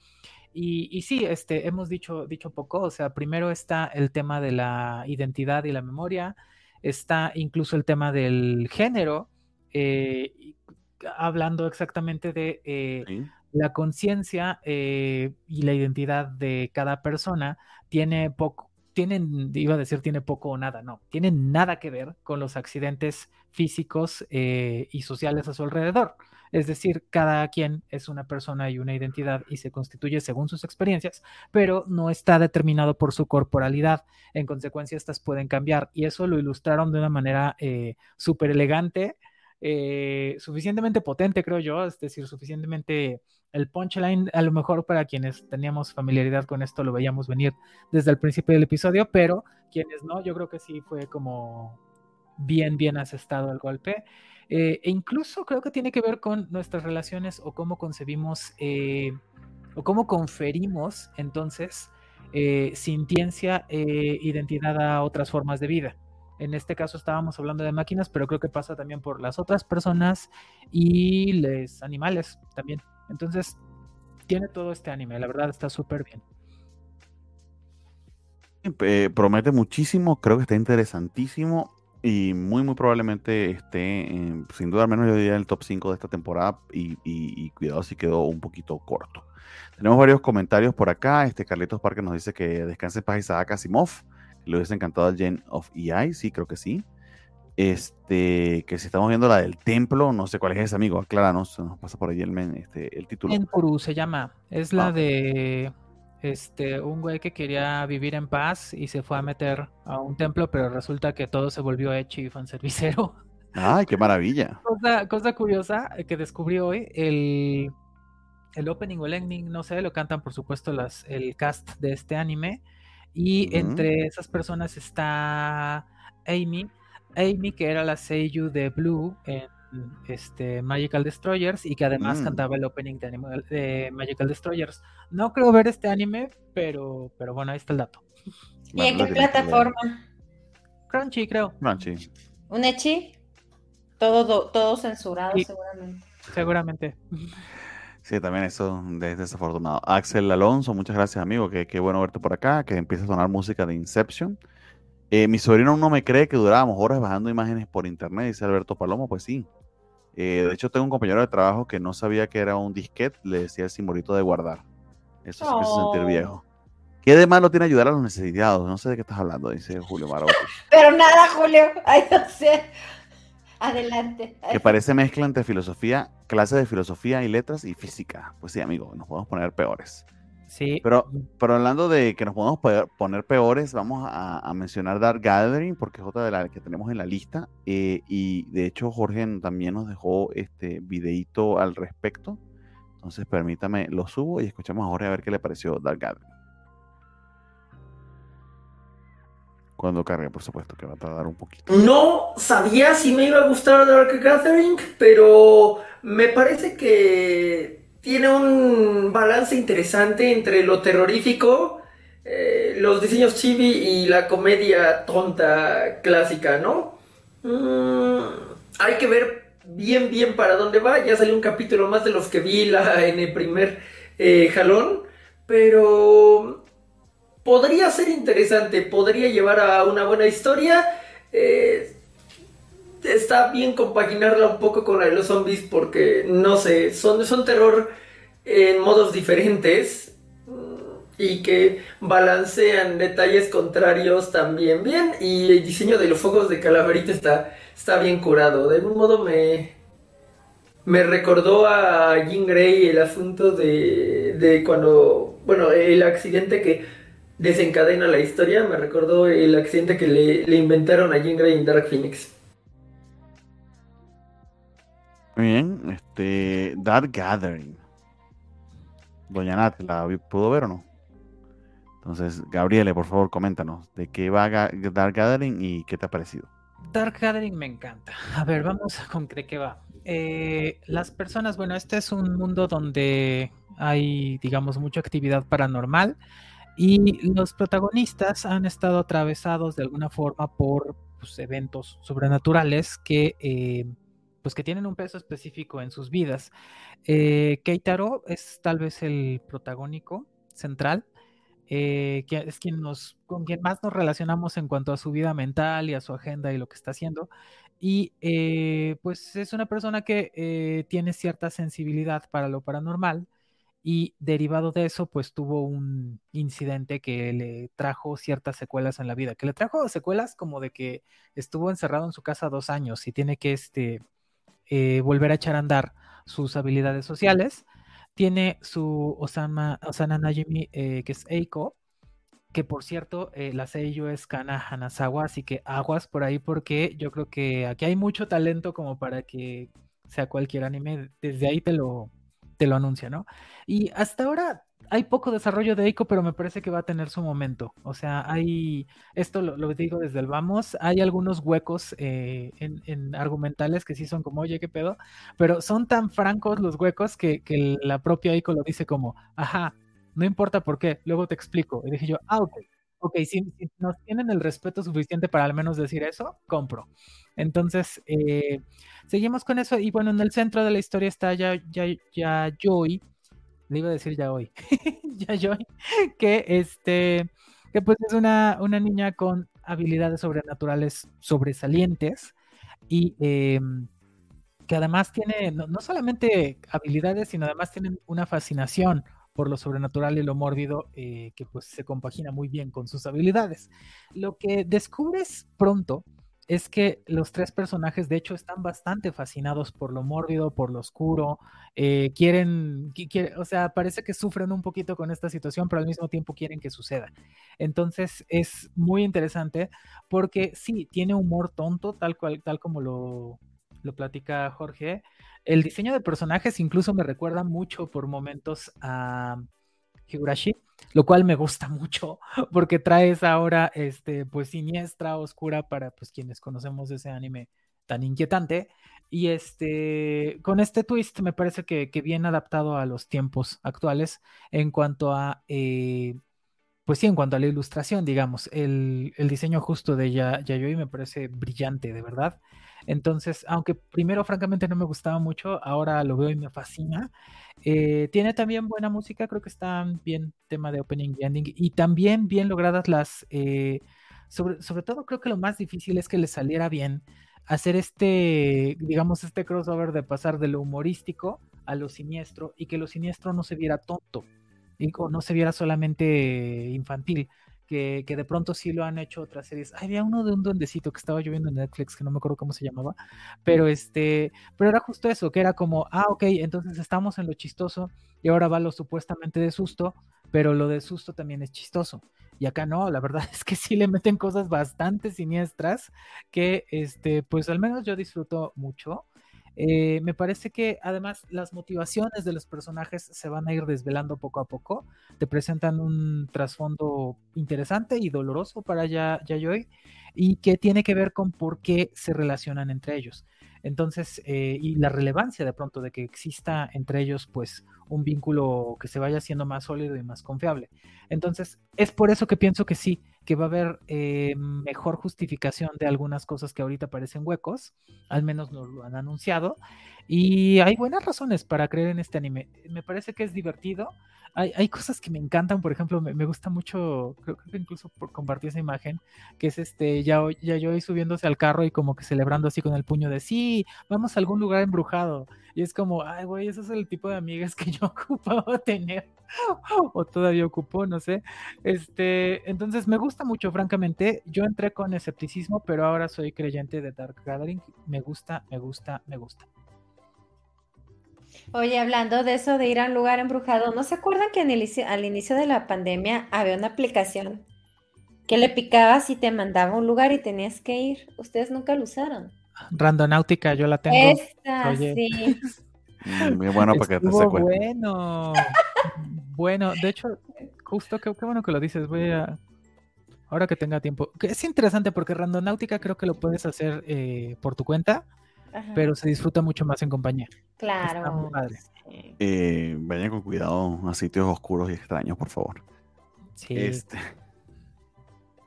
Y, y, sí, este, hemos dicho, dicho poco, o sea, primero está el tema de la identidad y la memoria, está incluso el tema del género, eh, hablando exactamente de eh, la conciencia eh, y la identidad de cada persona, tiene poco, tienen, iba a decir tiene poco o nada, no, tienen nada que ver con los accidentes físicos y sociales a su alrededor. Es decir, cada quien es una persona y una identidad y se constituye según sus experiencias, pero no está determinado por su corporalidad. En consecuencia, estas pueden cambiar y eso lo ilustraron de una manera eh, súper elegante. Eh, suficientemente potente, creo yo, es decir, suficientemente el punchline, a lo mejor para quienes teníamos familiaridad con esto lo veíamos venir desde el principio del episodio, pero quienes no, yo creo que sí fue como bien, bien asestado el golpe. Eh, e incluso creo que tiene que ver con nuestras relaciones o cómo concebimos eh, o cómo conferimos entonces eh, sintiencia e identidad a otras formas de vida. En este caso estábamos hablando de máquinas, pero creo que pasa también por las otras personas y los animales también. Entonces, tiene todo este anime, la verdad está súper bien. promete muchísimo, creo que está interesantísimo y muy, muy probablemente esté, sin duda, al menos yo diría en el top 5 de esta temporada. Y, cuidado si quedó un poquito corto. Tenemos varios comentarios por acá. Este Carlitos Parker nos dice que descanse en paz Isaac Asimov. Le hubiese encantado al Gen of EI. Sí, creo que sí. Este, que si estamos viendo la del templo, no sé cuál es ese amigo, acláranos, nos pasa por ahí el, este, el título. Se llama, es la ah. de este, un güey que quería vivir en paz y se fue a meter a un templo, pero resulta que todo se volvió hecho y fanservicero. [laughs] ¡Ay, qué maravilla! Cosa, cosa curiosa que descubrí hoy, el, el opening o el ending, no sé, lo cantan por supuesto las, el cast de este anime. Y entre esas personas está Amy, Amy que era la Seiyu de Blue en este, Magical Destroyers y que además mm. cantaba el opening de, Magical Destroyers. No creo ver este anime, pero, pero bueno, ahí está el dato. [laughs] ¿Y en qué plataforma? Crunchy, creo. Crunchy. ¿Un Echi? Todo, todo censurado, seguramente. Seguramente. Sí, también eso es desafortunado. Axel Alonso, muchas gracias, amigo. Qué, qué bueno verte por acá. Que empieza a sonar música de Inception. Eh, mi sobrino no me cree que durábamos horas bajando imágenes por internet, dice Alberto Palomo. Pues sí, eh, de hecho, tengo un compañero de trabajo que no sabía que era un disquete, le decía el simbolito de guardar. Eso sí que se sentir viejo. ¿Qué de malo tiene ayudar a los necesitados? No sé de qué estás hablando, dice Julio Marotti. [laughs] Pero nada, Julio. [laughs] Ay, no sé. Adelante. Que parece mezcla entre filosofía, clase de filosofía y letras y física. Pues sí, amigo, nos podemos poner peores. Sí. Pero, pero hablando de que nos podemos poner peores, vamos a, mencionar Dark Gathering, porque es otra de las que tenemos en la lista. Eh, y de hecho, Jorge también nos dejó este videito al respecto. Entonces, permítame, lo subo y escuchamos a Jorge a ver qué le pareció Dark Gathering. Cuando cargue, por supuesto, que va a tardar un poquito. No sabía si me iba a gustar Dark Gathering, pero me parece que tiene un balance interesante entre lo terrorífico, eh, los diseños chibi y la comedia tonta clásica, ¿no? Mm, hay que ver bien, bien para dónde va. Ya salió un capítulo más de los que vi la, en el primer eh, jalón, pero podría ser interesante, podría llevar a una buena historia. Eh, está bien compaginarla un poco con la de los zombies porque, no sé, son, son terror en modos diferentes y que balancean detalles contrarios también bien y el diseño de los focos de calaverita está, está bien curado. De algún modo me, me recordó a Jean Grey el asunto de, de cuando, bueno, el accidente que desencadena la historia. Me recordó el accidente que le, inventaron a Jean Grey en Dark Phoenix. Muy bien, este Dark Gathering. Doña Nat, ¿la pudo ver o no? Entonces, Gabriele, por favor, coméntanos de qué va Dark Gathering y qué te ha parecido. Dark Gathering me encanta. A ver, vamos con de qué va. Eh, las personas, bueno, este es un mundo donde hay, digamos, mucha actividad paranormal. Y los protagonistas han estado atravesados de alguna forma por pues, eventos sobrenaturales que, eh, pues, que tienen un peso específico en sus vidas. Eh, Keitaro es tal vez el protagónico central, eh, que es quien con quien más nos relacionamos en cuanto a su vida mental y a su agenda y lo que está haciendo. Y eh, pues es una persona que tiene cierta sensibilidad para lo paranormal y derivado de eso, pues tuvo un incidente que le trajo ciertas secuelas en la vida, que le trajo secuelas como de que estuvo encerrado en su casa dos años y tiene que este, eh, volver a echar a andar sus habilidades sociales. Tiene su Osama, Osana Najimi, eh, que es Eiko, que por cierto, eh, la seiyuu es Kana Hanazawa, así que aguas por ahí porque yo creo que aquí hay mucho talento como para que sea cualquier anime, desde ahí te lo, te lo anuncia, ¿no? Y hasta ahora hay poco desarrollo de Eiko, pero me parece que va a tener su momento. O sea, hay, esto lo, digo desde el vamos, hay algunos huecos eh, en, argumentales que sí son como, oye, qué pedo, pero son tan francos los huecos que, la propia Eiko lo dice como, ajá, no importa por qué, luego te explico. Y dije yo, ah, ok, ok, si, nos tienen el respeto suficiente para al menos decir eso, compro. Entonces, eh, seguimos con eso. Y bueno, en el centro de la historia está ya, ya, ya Joy, le iba a decir ya hoy, [laughs] ya Joy, que este, que pues es una, una niña con habilidades sobrenaturales sobresalientes y em, que además tiene no, no, solamente habilidades, sino además tiene una fascinación por lo sobrenatural y lo mórbido eh, que pues se compagina muy bien con sus habilidades. Lo que descubres pronto es que los tres personajes de hecho están bastante fascinados por lo mórbido, por lo oscuro, eh, quieren, o sea, parece que sufren un poquito con esta situación, pero al mismo tiempo quieren que suceda. Entonces es muy interesante porque sí, tiene humor tonto, tal cual, tal como lo, lo platica Jorge, el diseño de personajes incluso me recuerda mucho por momentos a Higurashi, lo cual me gusta mucho [laughs] porque traes ahora este pues siniestra, oscura para pues quienes conocemos ese anime tan inquietante. Y este con este twist me parece que, que bien adaptado a los tiempos actuales en cuanto a eh, pues sí, en cuanto a la ilustración, digamos, el, diseño justo de Yayoi me parece brillante, de verdad. Entonces, aunque primero francamente no me gustaba mucho, ahora lo veo y me fascina. Eh, tiene también buena música, creo que está bien tema de opening y ending y también bien logradas las... Eh, sobre todo creo que lo más difícil es que le saliera bien hacer este, digamos, este crossover de pasar de lo humorístico a lo siniestro y que lo siniestro no se viera tonto no se viera solamente infantil, que, de pronto sí lo han hecho otras series. había uno de un duendecito que estaba lloviendo en Netflix, que no me acuerdo cómo se llamaba, pero este, pero era justo eso, que era como, ah, ok, entonces estamos en lo chistoso y ahora va lo supuestamente de susto, pero lo de susto también es chistoso. Y acá no, la verdad [laughs] es que sí le meten cosas bastante siniestras que, este, pues al menos yo disfruto mucho. Eh, me parece que además las motivaciones de los personajes se van a ir desvelando poco a poco. Te presentan un trasfondo interesante y doloroso para ya Yayoi y que tiene que ver con por qué se relacionan entre ellos. Entonces, eh, y la relevancia de pronto de que exista entre ellos, pues, un vínculo que se vaya haciendo más sólido y más confiable. Entonces, es por eso que pienso que sí, que va a haber eh, mejor justificación de algunas cosas que ahorita parecen huecos, al menos nos lo han anunciado, y hay buenas razones para creer en este anime. Me parece que es divertido, hay, cosas que me encantan, por ejemplo, me, gusta mucho, creo, que incluso por compartir esa imagen, que es este, ya, ya yo subiéndose al carro y como que celebrando así con el puño de sí, vamos a algún lugar embrujado. Y es como, ay, güey, ese es el tipo de amigas que yo [laughs] ocupaba tener, [laughs] o todavía ocupo, no sé. Este, entonces me gusta mucho, francamente. Yo entré con escepticismo, pero ahora soy creyente de Dark Gathering. Me gusta, me gusta, me gusta. Oye, hablando de eso de ir a un lugar embrujado, ¿no se acuerdan que al inicio de la pandemia había una aplicación que le picabas y te mandaba a un lugar y tenías que ir? Ustedes nunca lo usaron. Randonáutica, yo la tengo. Esta, sí. [laughs] Mm, muy bueno para que te Bueno, bueno, de hecho, justo qué, qué bueno que lo dices. Voy a, ahora que tenga tiempo. Es interesante porque Randonáutica creo que lo puedes hacer eh, por tu cuenta pero se disfruta mucho más en compañía. Claro. Eh, vayan con cuidado a sitios oscuros y extraños, por favor. Sí. Este...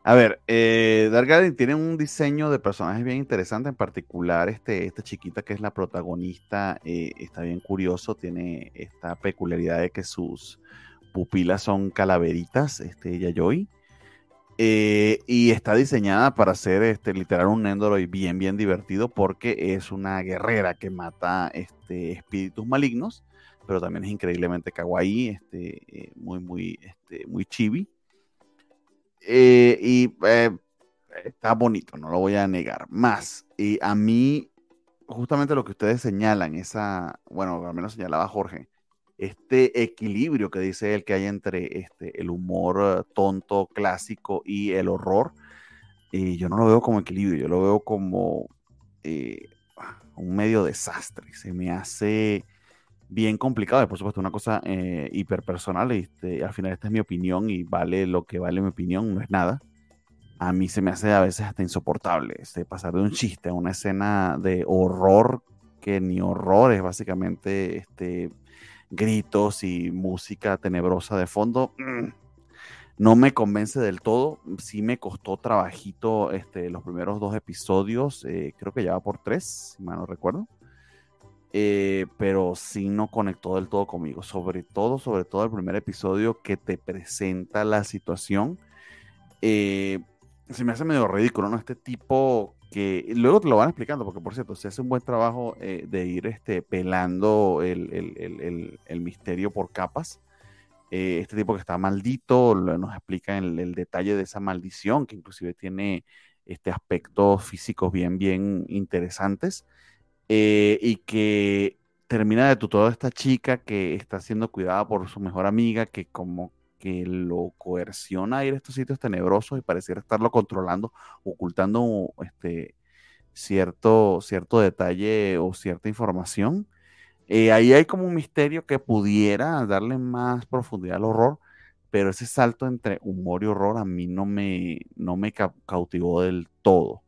A ver, eh, Dark Garden tiene un diseño de personajes bien interesante, en particular este, esta chiquita que es la protagonista, eh, está bien curioso, tiene esta peculiaridad de que sus pupilas son calaveritas, este, Yayoi. Eh, y está diseñada para ser este, literal un Nendoroid bien, bien divertido porque es una guerrera que mata este, espíritus malignos, pero también es increíblemente kawaii, este, eh, muy, muy, este, muy chibi. Eh, y está bonito, no lo voy a negar. Más, y a mí, justamente lo que ustedes señalan, esa, bueno, al menos señalaba Jorge, este equilibrio que dice él que hay entre este, el humor eh, tonto, clásico y el horror, yo no lo veo como equilibrio, yo lo veo como eh, un medio desastre. Se me hace bien complicado, por supuesto una cosa eh, hiperpersonal, este, al final esta es mi opinión y vale lo que vale mi opinión, no es nada. A mí se me hace a veces hasta insoportable este, pasar de un chiste a una escena de horror que ni horror es básicamente este, gritos y música tenebrosa de fondo, mm, no me convence del todo. Sí me costó trabajito este, los primeros dos episodios, eh, creo que ya va por tres, si mal no recuerdo. Eh, pero sí no conectó del todo conmigo, sobre todo, sobre todo el primer episodio que te presenta la situación. Eh, se me hace medio ridículo, ¿no? Este tipo que luego te lo van explicando, porque por cierto, se hace un buen trabajo eh, de ir este, pelando el, misterio por capas. Eh, este tipo que está maldito nos explica el, el, detalle de esa maldición, que inclusive tiene este aspectos físicos bien, bien interesantes, eh, y que termina de tutor a esta chica que está siendo cuidada por su mejor amiga, que como que lo coerciona a ir a estos sitios tenebrosos y pareciera estarlo controlando, ocultando este, cierto, cierto detalle o cierta información. Eh, ahí hay como un misterio que pudiera darle más profundidad al horror, pero ese salto entre humor y horror a mí no me, no me cautivó del todo.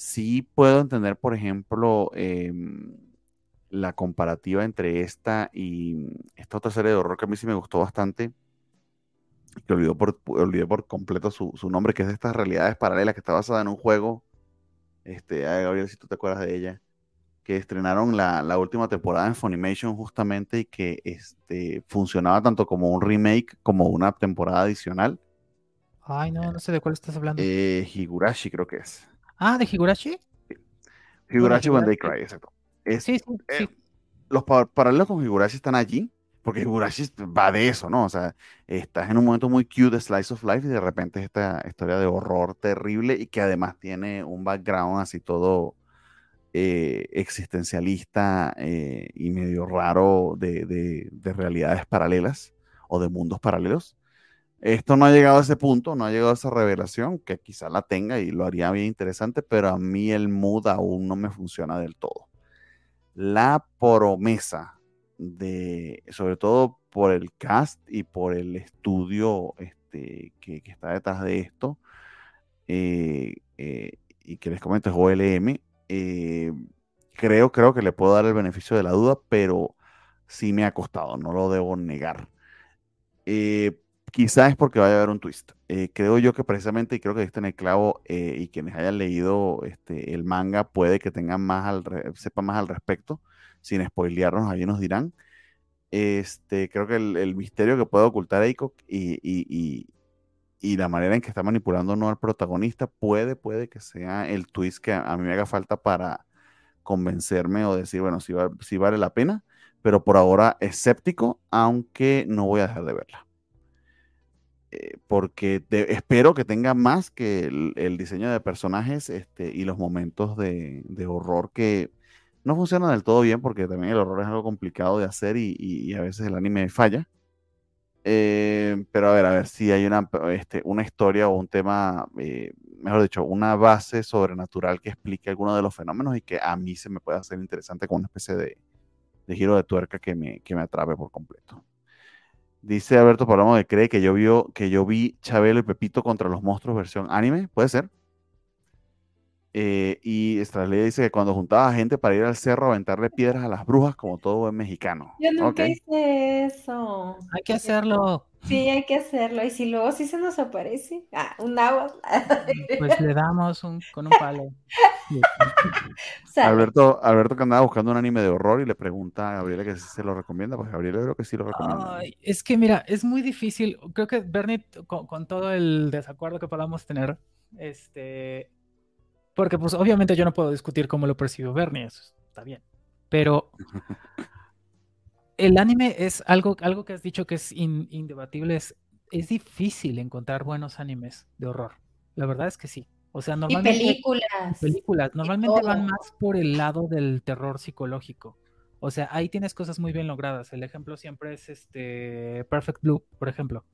Sí puedo entender, por ejemplo, em, la comparativa entre esta y esta otra serie de horror que a mí sí me gustó bastante, que olvidó por, olvidé por completo su, nombre, que es de estas realidades paralelas que está basada en un juego. Este, ay, Gabriel, si tú te acuerdas de ella, que estrenaron la, última temporada en Funimation justamente y que este, funcionaba tanto como un remake como una temporada adicional. Ay, no, no sé de cuál estás hablando. Eh, Higurashi creo que es. Ah, ¿de Higurashi? Higurashi When They Cry, exacto. sí, sí, eh, sí. Los paralelos con Higurashi están allí, porque Higurashi va de eso, ¿no? O sea, estás en un momento muy cute de Slice of Life y de repente es esta historia de horror terrible y que además tiene un background así todo eh, existencialista eh, y medio raro de, realidades paralelas o de mundos paralelos. Esto no ha llegado a ese punto, no ha llegado a esa revelación, que quizá la tenga y lo haría bien interesante, pero a mí el mood aún no me funciona del todo. La promesa de, sobre todo por el cast y por el estudio este, que, está detrás de esto, eh, eh, y que les comento es OLM, eh, creo, creo que le puedo dar el beneficio de la duda, pero sí me ha costado, no lo debo negar. Quizás es porque vaya a haber un twist. creo yo que precisamente, y creo que está en el clavo, y quienes hayan leído este, el manga puede que tengan más al, más al respecto, sin spoilearnos, ahí nos dirán. Este, creo que el, misterio que puede ocultar Eiko y, y, y, la manera en que está manipulando no al protagonista puede, puede que sea el twist que a, mí me haga falta para convencerme o decir, bueno, si, si vale la pena, pero por ahora escéptico, aunque no voy a dejar de verla. Eh, porque espero que tenga más que el, diseño de personajes este, y los momentos de, de horror que no funciona del todo bien porque también el horror es algo complicado de hacer y, a veces el anime falla. Eh, pero a ver, a ver si hay una, este, una historia o un tema, eh, mejor dicho, una base sobrenatural que explique alguno de los fenómenos y que a mí se me pueda hacer interesante con una especie de, giro de tuerca que me, que me atrape por completo. Dice Alberto Palomo que cree que yo, vio, que yo vi Chabelo y Pepito contra los monstruos versión anime. ¿Puede ser? Eh, y Estrella dice que cuando juntaba gente para ir al cerro a aventarle piedras a las brujas, como todo buen mexicano. Yo nunca hice eso. Hay que hacerlo. Sí, hay que hacerlo. Y si luego sí se nos aparece, ah, un agua. Pues le damos un, con un palo. [laughs] Alberto, Alberto que andaba buscando un anime de horror y le pregunta a Gabriela que si se lo recomienda, pues Gabriela creo que sí lo recomienda. es que mira, es muy difícil. Creo que Bernie, con, con todo el desacuerdo que podamos tener, este, porque pues obviamente yo no puedo discutir cómo lo percibió Bernie, eso está bien. Pero [laughs] el anime es algo, algo que has dicho que es indebatible, es, difícil encontrar buenos animes de horror. La verdad es que sí. O sea, normalmente... Y películas. Películas. Normalmente van más por el lado del terror psicológico. O sea, ahí tienes cosas muy bien logradas. El ejemplo siempre es este Perfect Blue, por ejemplo.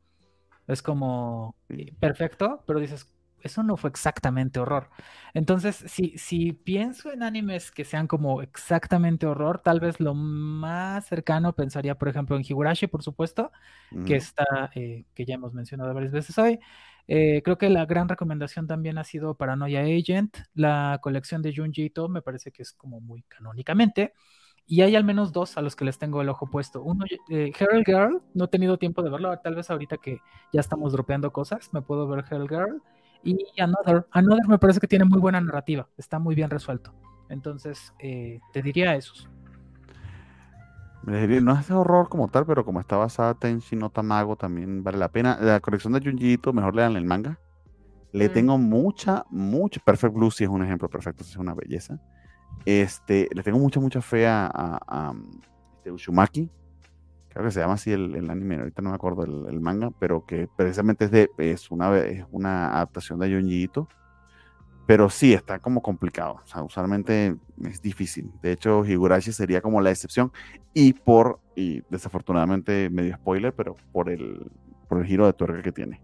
Es como perfecto, pero dices, eso no fue exactamente horror. Entonces, si, si pienso en animes que sean como exactamente horror, tal vez lo más cercano pensaría, por ejemplo, en Higurashi, por supuesto, que está, eh, que ya hemos mencionado varias veces hoy. Eh, creo que la gran recomendación también ha sido Paranoia Agent, la colección de Junji Ito, me parece que es como muy canónicamente. Y hay al menos dos a los que les tengo el ojo puesto. Uno, eh, Herald Girl, no he tenido tiempo de verlo, tal vez ahorita que ya estamos dropeando cosas, me puedo ver Herald Girl. Y Another, Another me parece que tiene muy buena narrativa, está muy bien resuelto. Entonces, eh, te diría esos. No es de horror como tal, pero como está basada en no Tamago, también vale la pena. La colección de Junjiito, mejor lean el manga. Le tengo mucha, mucha. Perfect Blue sí es un ejemplo perfecto, es una belleza. Este, le tengo mucha, mucha fe a, a, este, Ushumaki creo que se llama así el, anime, ahorita no me acuerdo el, manga, pero que precisamente es, de, es, una, es una adaptación de Yonjito. Pero sí, está como complicado. O sea, usualmente es difícil. De hecho, Higurashi sería como la excepción. Y por, y desafortunadamente medio spoiler, pero por el, por el giro de tuerca que tiene.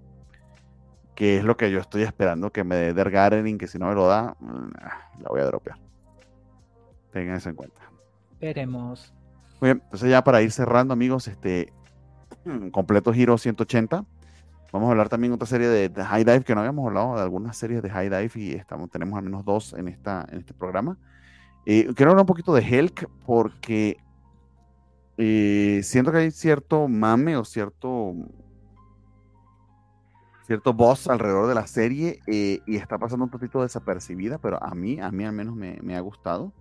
Que es lo que yo estoy esperando que me dé Der Gardening, que si no me lo da, mm, la voy a dropear. Tengan eso en cuenta. Veremos. Muy bien, entonces ya para ir cerrando, amigos, este [clears throat] completo giro 180. Vamos a hablar también de otra serie de, High Dive que no habíamos hablado de algunas series de High Dive y estamos, tenemos al menos dos en, esta, en este programa. Eh, quiero hablar un poquito de Helk porque eh, siento que hay cierto mame o cierto cierto boss alrededor de la serie eh, y está pasando un poquito desapercibida, pero a mí, a mí al menos me, me ha gustado.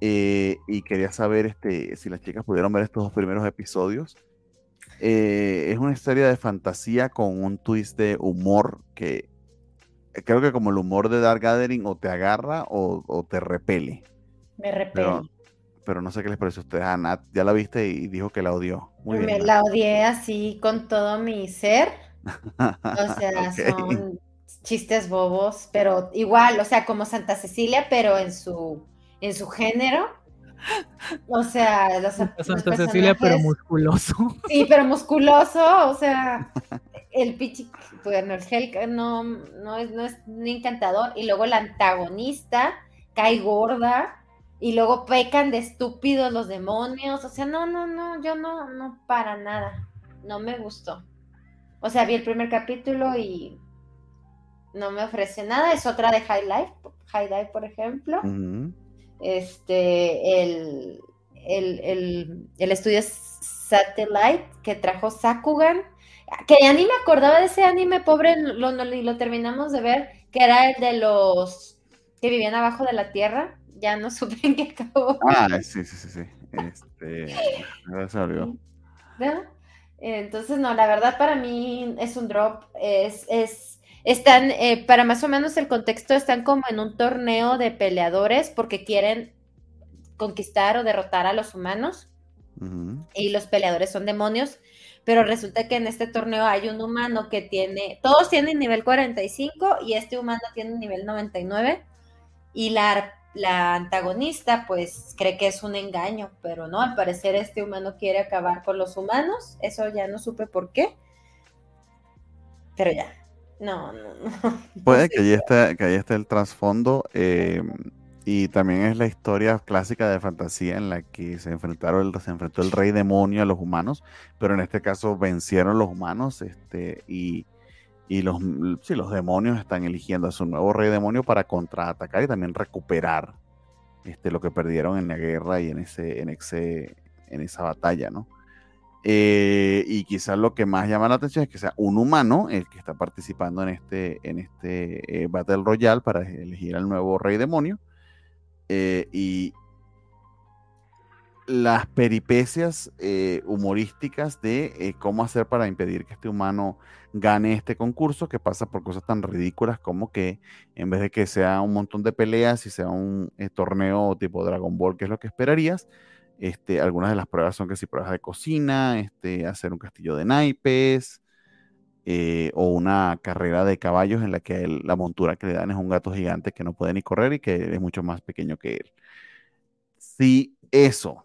Eh, y quería saber este, si las chicas pudieron ver estos dos primeros episodios. Eh, es una historia de fantasía con un twist de humor que eh, creo que como el humor de Dark Gathering o te agarra o, te repele. Me repele. Pero, no sé qué les parece a ustedes. Ana ya la viste y dijo que la odió. Muy Me la odié así con todo mi ser. O [laughs] sea, son chistes bobos, pero igual, o sea, como Santa Cecilia, pero en su en su género. O sea, los, Santa Cecilia, pero musculoso. Sí, pero musculoso, o sea, el pichi, bueno, el Hell no, no, es, no es ni encantador. Y luego la antagonista cae gorda. Y luego pecan de estúpidos los demonios. O sea, no, no, no, yo no, no, para nada. No me gustó. O sea, vi el primer capítulo y no me ofrece nada. Es otra de High Life, High Life, por ejemplo. Este, el, el, el, el estudio Satellite que trajo Sakugan que ya ni me acordaba de ese anime, pobre, lo, lo, terminamos de ver, que era el de los que vivían abajo de la tierra. Ya no [laughs] supe en qué acabó. Ah, sí, sí, sí, sí. Este. Entonces, no, la verdad para mí es un drop. Es, es, están, eh, para más o menos el contexto, están como en un torneo de peleadores porque quieren conquistar o derrotar a los humanos. Y los peleadores son demonios pero resulta que en este torneo hay un humano que tiene, todos tienen nivel 45 y este humano tiene nivel 99 y la, la antagonista pues cree que es un engaño, pero no, al parecer este humano quiere acabar con los humanos, eso ya no supe por qué, pero ya, no, no, no. [laughs] Puede que ahí esté, que ahí esté el trasfondo. Eh, y también es la historia clásica de fantasía en la que se enfrentaron, se enfrentó el rey demonio a los humanos, pero en este caso vencieron los humanos, este, y, los, sí, los demonios están eligiendo a su nuevo rey demonio para contraatacar y también recuperar este, lo que perdieron en la guerra y en ese, en ese, en esa batalla, ¿no? Eh, y quizás lo que más llama la atención es que sea un humano el que está participando en este, en este eh, Battle Royale para elegir al nuevo rey demonio. Eh, y las peripecias eh, humorísticas de eh, cómo hacer para impedir que este humano gane este concurso, que pasa por cosas tan ridículas como que en vez de que sea un montón de peleas y sea un torneo tipo Dragon Ball, que es lo que esperarías, este, algunas de las pruebas son que si pruebas de cocina, este, hacer un castillo de naipes, eh, o una carrera de caballos en la que la montura que le dan es un gato gigante que no puede ni correr y que es mucho más pequeño que él. Si eso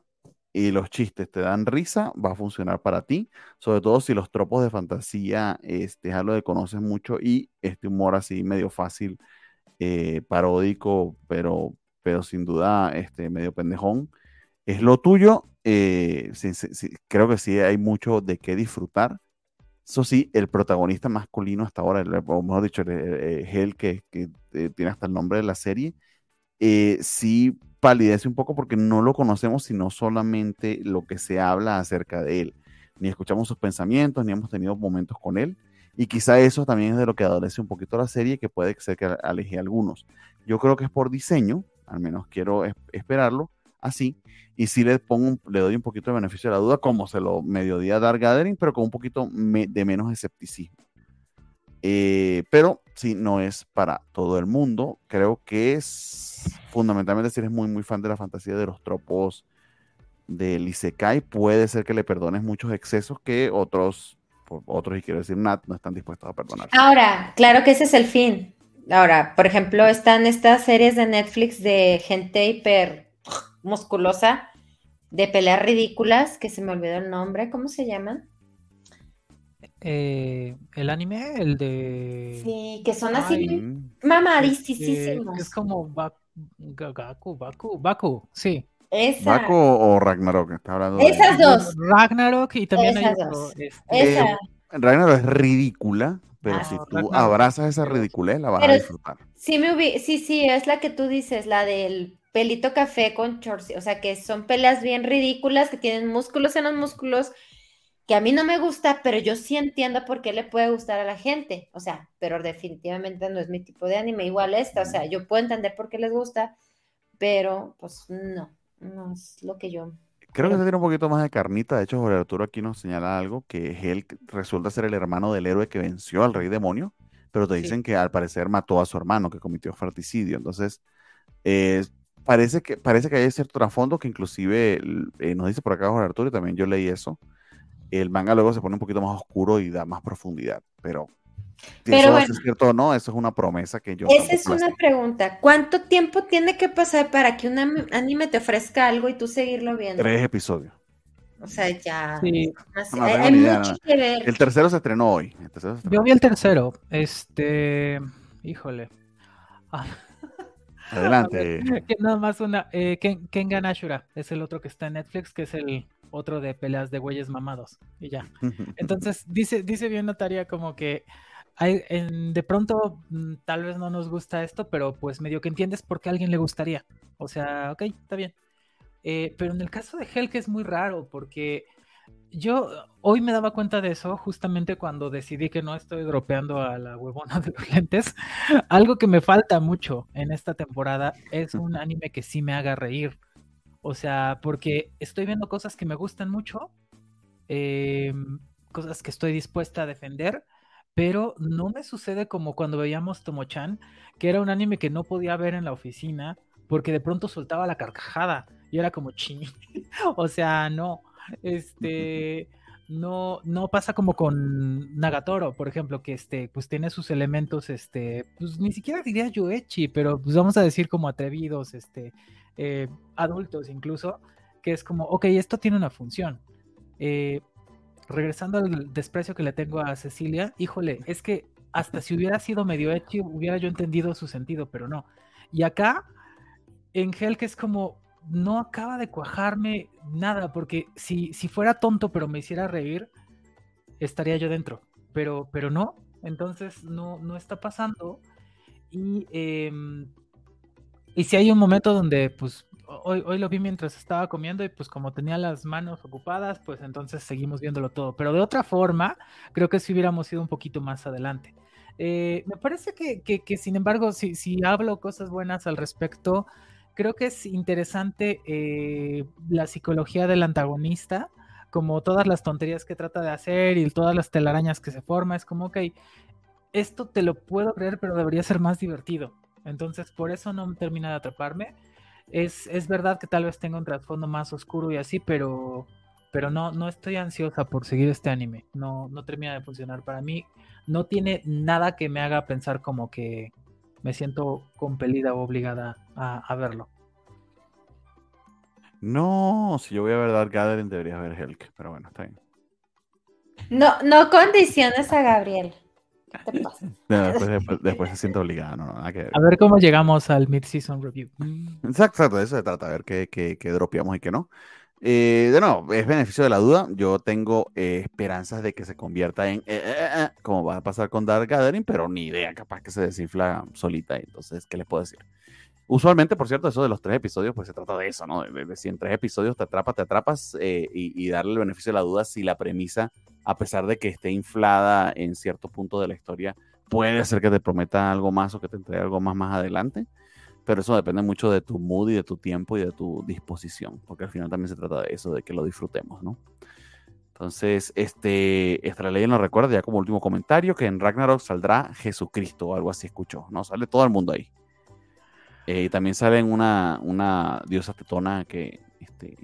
y los chistes te dan risa, va a funcionar para ti, sobre todo si los tropos de fantasía este, es algo que conoces mucho y este humor así medio fácil, eh, paródico, pero, pero sin duda este, medio pendejón, es lo tuyo. Eh, creo que sí hay mucho de qué disfrutar eso sí, el protagonista masculino hasta ahora, o mejor dicho, el, que, que eh, tiene hasta el nombre de la serie, eh, sí palidece un poco porque no lo conocemos, sino solamente lo que se habla acerca de él. Ni escuchamos sus pensamientos, ni hemos tenido momentos con él. Y quizá eso también es de lo que adolece un poquito la serie, que puede ser que aleje a algunos. Yo creo que es por diseño, al menos quiero esperarlo así, y sí le pongo, le doy un poquito de beneficio de la duda, como se lo medio a Dark Gathering, pero con un poquito de menos escepticismo. Eh, pero sí, no es para todo el mundo. Creo que es fundamentalmente si eres muy, muy fan de la fantasía de los tropos del Isekai, puede ser que le perdones muchos excesos que otros, otros, y quiero decir Nat, no están dispuestos a perdonar. Ahora, claro que ese es el fin. Ahora, por ejemplo, están estas series de Netflix de gente hiper musculosa de peleas ridículas, que se me olvidó el nombre, ¿cómo se llaman? Eh, el anime, el de... Sí, que son así mamadísimos. es como Baku, Baku, Baku, sí. Esa. ¿Baku o Ragnarok? Está hablando Esas dos. Ragnarok y también hay otro, este, Esa. Ragnarok es ridícula, pero ah, si tú abrazas esa ridiculez, la vas a disfrutar. Sí, me sí, sí, es la que tú dices, la del pelito café con shorts, o sea, que son peleas bien ridículas, que tienen músculos en los músculos, que a mí no me gusta, pero yo sí entiendo por qué le puede gustar a la gente, o sea, pero definitivamente no es mi tipo de anime, igual esta, o sea, yo puedo entender por qué les gusta, pero pues no, no es lo que yo... Creo que se tiene un poquito más de carnita, de hecho Jorge Arturo aquí nos señala algo, que él resulta ser el hermano del héroe que venció al rey demonio, pero te dicen que al parecer mató a su hermano, que cometió fratricidio, entonces... Eh, parece que, parece que hay cierto trasfondo que inclusive eh, nos dice por acá Jorge Arturo y también yo leí eso. El manga luego se pone un poquito más oscuro y da más profundidad, pero si eso es cierto o no, eso es una promesa que yo... Esa es una pregunta. ¿Cuánto tiempo tiene que pasar para que un anime te ofrezca algo y tú seguirlo viendo? Tres episodios. O sea, ya. Sí. así- No hay, idea, mucho no. que ver. El tercero se estrenó hoy. Se estrenó. Yo vi el tercero. Este. Híjole. Ah, Adelante. [laughs] que nada más una. Eh, Ken- Kengan Ashura es el otro que está en Netflix, que es el otro de peleas de güeyes mamados. Y ya. [laughs] Entonces, dice, dice bien Notaria como que hay, en- de pronto mm, tal vez no nos gusta esto, pero pues medio que entiendes por qué a alguien le gustaría. O sea, ok, está bien. Eh, pero en el caso de Hell, que es muy raro, porque yo hoy me daba cuenta de eso justamente cuando decidí que no estoy dropeando a la huevona [laughs] de los lentes. Algo que me falta mucho en esta temporada es un anime que sí me haga reír. O sea, porque estoy viendo cosas que me gustan mucho, eh, cosas que estoy dispuesta a defender, pero no me sucede como cuando veíamos Tomo-chan, que era un anime que no podía ver en la oficina porque de pronto soltaba la carcajada y era como ching. [laughs] o sea, no, este, no, no pasa como con Nagatoro, por ejemplo, que este, pues tiene sus elementos, este, pues ni siquiera diría yoechi, pero pues vamos a decir como atrevidos, este, eh, adultos incluso, que es como, ok, esto tiene una función. Eh, regresando al desprecio que le tengo a Cecilia, híjole, es que hasta si hubiera sido medio echi, hubiera yo entendido su sentido, pero no. Y acá, en Hell, que es como, no acaba de cuajarme nada, porque si, si fuera tonto pero me hiciera reír, estaría yo dentro, pero, pero no, entonces no, no está pasando. Y, em, y si hay un momento donde, pues, hoy, hoy lo vi mientras estaba comiendo y pues como tenía las manos ocupadas, pues entonces seguimos viéndolo todo. Pero de otra forma, creo que si hubiéramos ido un poquito más adelante. Eh, me parece que, que, que, sin embargo, si, si hablo cosas buenas al respecto, creo que es interesante eh, la psicología del antagonista, como todas las tonterías que trata de hacer y todas las telarañas que se forma, es como, ok, esto te lo puedo creer, pero debería ser más divertido. Entonces, por eso no termina de atraparme. Es, es verdad que tal vez tenga un trasfondo más oscuro y así, pero, pero no, no estoy ansiosa por seguir este anime. No, no termina de funcionar para mí. No tiene nada que me haga pensar como que me siento compelida o obligada a, a verlo. No, si yo voy a ver Dark Gathering deberías ver Helk, pero bueno, está bien. No, no condiciones a Gabriel. ¿Qué te [laughs] pasa? Después, después, después se siente obligada, no, no, nada que ver. A ver cómo llegamos al mid-season review. Exacto, exacto, de eso se trata, a ver qué, qué, qué dropeamos y qué no. Eh, de nuevo, es beneficio de la duda. Yo tengo eh, esperanzas de que se convierta en eh, como va a pasar con Dark Gathering, pero ni idea, capaz que se desinfla solita. Entonces, ¿qué les puedo decir? Usualmente, por cierto, eso de los tres episodios, pues se trata de eso, ¿no? De, de si en tres episodios te atrapas, te atrapas y, y, darle el beneficio de la duda si la premisa, a pesar de que esté inflada en cierto punto de la historia, puede ser que te prometa algo más o que te entregue algo más más adelante. Pero eso depende mucho de tu mood y de tu tiempo y de tu disposición, porque al final también se trata de eso, de que lo disfrutemos, ¿no? Entonces, este, esta ley nos recuerda ya como último comentario que en Ragnarok saldrá Jesucristo o algo así escuchó, ¿no? Sale todo el mundo ahí. Eh, y también sale una, una diosa tetona que, este,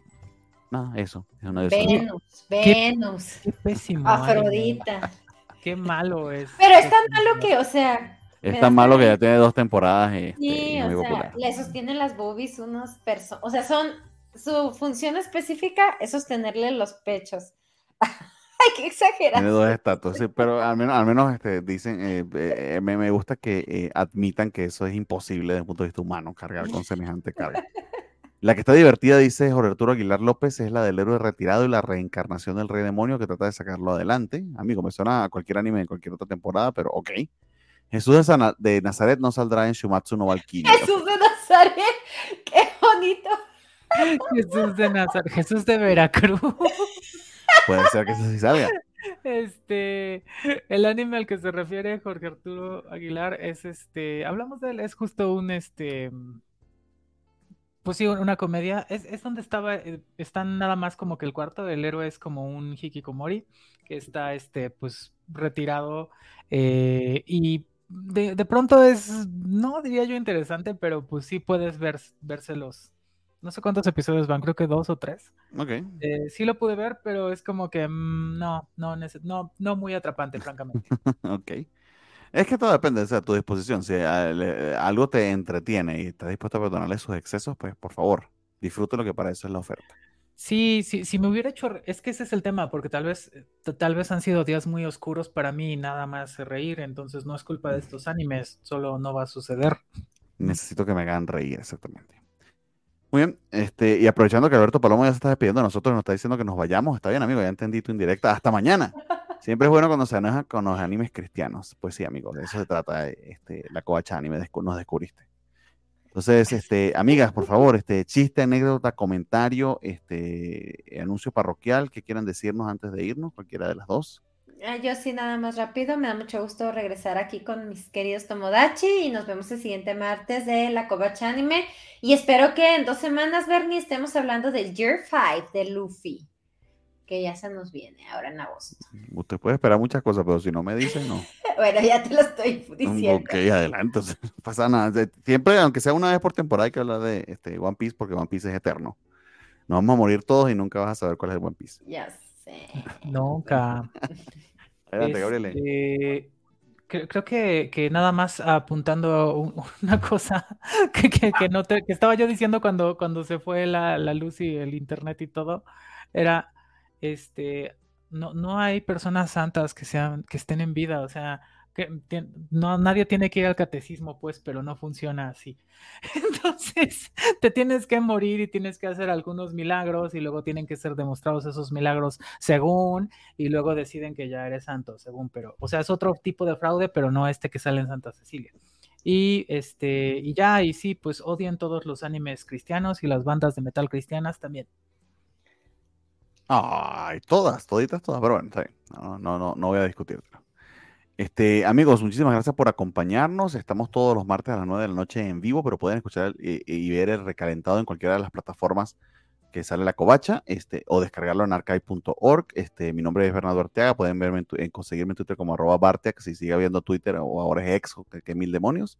nada, eso, es una diosa. Venus, Venus. Qué pésimo. Afrodita. Qué malo es. Pero es tan malo que, o sea, es tan malo que ya tiene dos temporadas. Este, sí, y muy o sea, popular. le sostienen las boobies unos personas. O sea, son. Su función específica es sostenerle los pechos. [laughs] Ay, qué exagerado. Tiene dos estatuas, sí, pero al menos, al menos este, dicen, eh, eh, me, me, gusta que eh, admitan que eso es imposible desde el punto de vista humano, cargar con semejante carga. La que está divertida, dice Jorge Arturo Aguilar López, es la del héroe retirado y la reencarnación del rey demonio que trata de sacarlo adelante. Amigo, me suena a cualquier anime de cualquier otra temporada, pero ok. Jesús de, Sana, de Nazaret no saldrá en Shumatsu no Valkyrie. Jesús de Nazaret, qué bonito. Jesús de Nazaret, Jesús de Veracruz. Puede ser que eso sí salga. Este, el anime al que se refiere Jorge Arturo Aguilar es este, hablamos de él, es justo un este, pues sí, una comedia, es, es donde estaba, eh, están nada más como que el cuarto, el héroe es como un hikikomori, que está este, pues retirado, eh, y de, de, pronto es, no diría yo interesante, pero pues sí puedes ver, vérselos. No sé cuántos episodios van, creo que dos o tres. Ok. Eh, sí lo pude ver, pero es como que mmm, no, no, no, no muy atrapante, francamente. [laughs] ok. Es que todo depende de o sea, tu disposición. Si algo te entretiene y estás dispuesto a perdonarle sus excesos, pues por favor, disfrute lo que para eso es la oferta. Sí, sí, si me hubiera hecho, es que ese es el tema, porque tal vez, eh, tal vez han sido días muy oscuros para mí y nada más reír, entonces no es culpa de estos animes, solo no va a suceder. Necesito que me hagan reír, exactamente. Muy bien, este, y aprovechando que Alberto Palomo ya se está despidiendo de nosotros, nos está diciendo que nos vayamos, está bien, amigo, ya entendí tu indirecta, hasta mañana. Siempre es bueno cuando se enoja con los animes cristianos. Pues sí, amigo, de eso se trata este, la covacha anime, nos descubriste. Entonces, este, amigas, por favor, este, chiste, anécdota, comentario, este, anuncio parroquial que quieran decirnos antes de irnos, cualquiera de las dos. Ah, yo sí, nada más rápido, me da mucho gusto regresar aquí con mis queridos Tomodachi y nos vemos el siguiente martes de la Kobacha Anime. Y espero que en dos semanas, Bernie, estemos hablando del Year 5 de Luffy que ya se nos viene ahora en agosto. Usted puede esperar muchas cosas, pero si no me dice, no. [laughs] bueno, ya te lo estoy diciendo. Ok, [laughs] adelante. No pasa nada. Siempre, aunque sea una vez por temporada, hay que hablar de este, One Piece porque One Piece es eterno. Nos vamos a morir todos y nunca vas a saber cuál es el One Piece. Ya sé. [laughs] Nunca. adelante, Gabriel. Este, creo que, que, nada más apuntando una cosa que, que, que, no te, que estaba yo diciendo cuando, cuando se fue la, la luz y el internet y todo, era este, no, no hay personas santas que sean, que estén en vida, o sea, que no, nadie tiene que ir al catecismo, pues, pero no funciona así. [laughs] Entonces, te tienes que morir y tienes que hacer algunos milagros y luego tienen que ser demostrados esos milagros según, y luego deciden que ya eres santo, según, pero, o sea, es otro tipo de fraude, pero no este que sale en Santa Cecilia. Y este, y ya, y sí, pues odian todos los animes cristianos y las bandas de metal cristianas también. Ay, todas, toditas, todas, pero bueno, está bien. No, no, no, voy a discutirlo. Este, amigos, muchísimas gracias por acompañarnos. Estamos todos los martes a las 9 de la noche en vivo, pero pueden escuchar y, ver el recalentado en cualquiera de las plataformas que sale la covacha, este, o descargarlo en archive.org. Este, mi nombre es Bernardo Arteaga, pueden verme en, conseguirme en Twitter como arroba Barteac, si sigue viendo Twitter o ahora es ex, que mil demonios.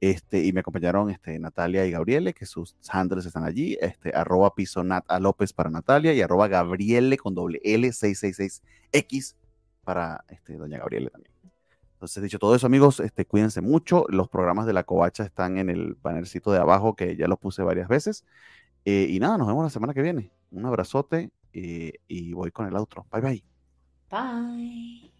Este, y me acompañaron este, Natalia y Gabriele, que sus handles están allí, este, arroba pisonat a López para Natalia y arroba Gabriele con doble L 666X para este, doña Gabriele también. Entonces, dicho todo eso, amigos, este, cuídense mucho. Los programas de la covacha están en el panelcito de abajo, que ya los puse varias veces. Eh, y nada, nos vemos la semana que viene. Un abrazote eh, y voy con el otro. Bye, bye. Bye.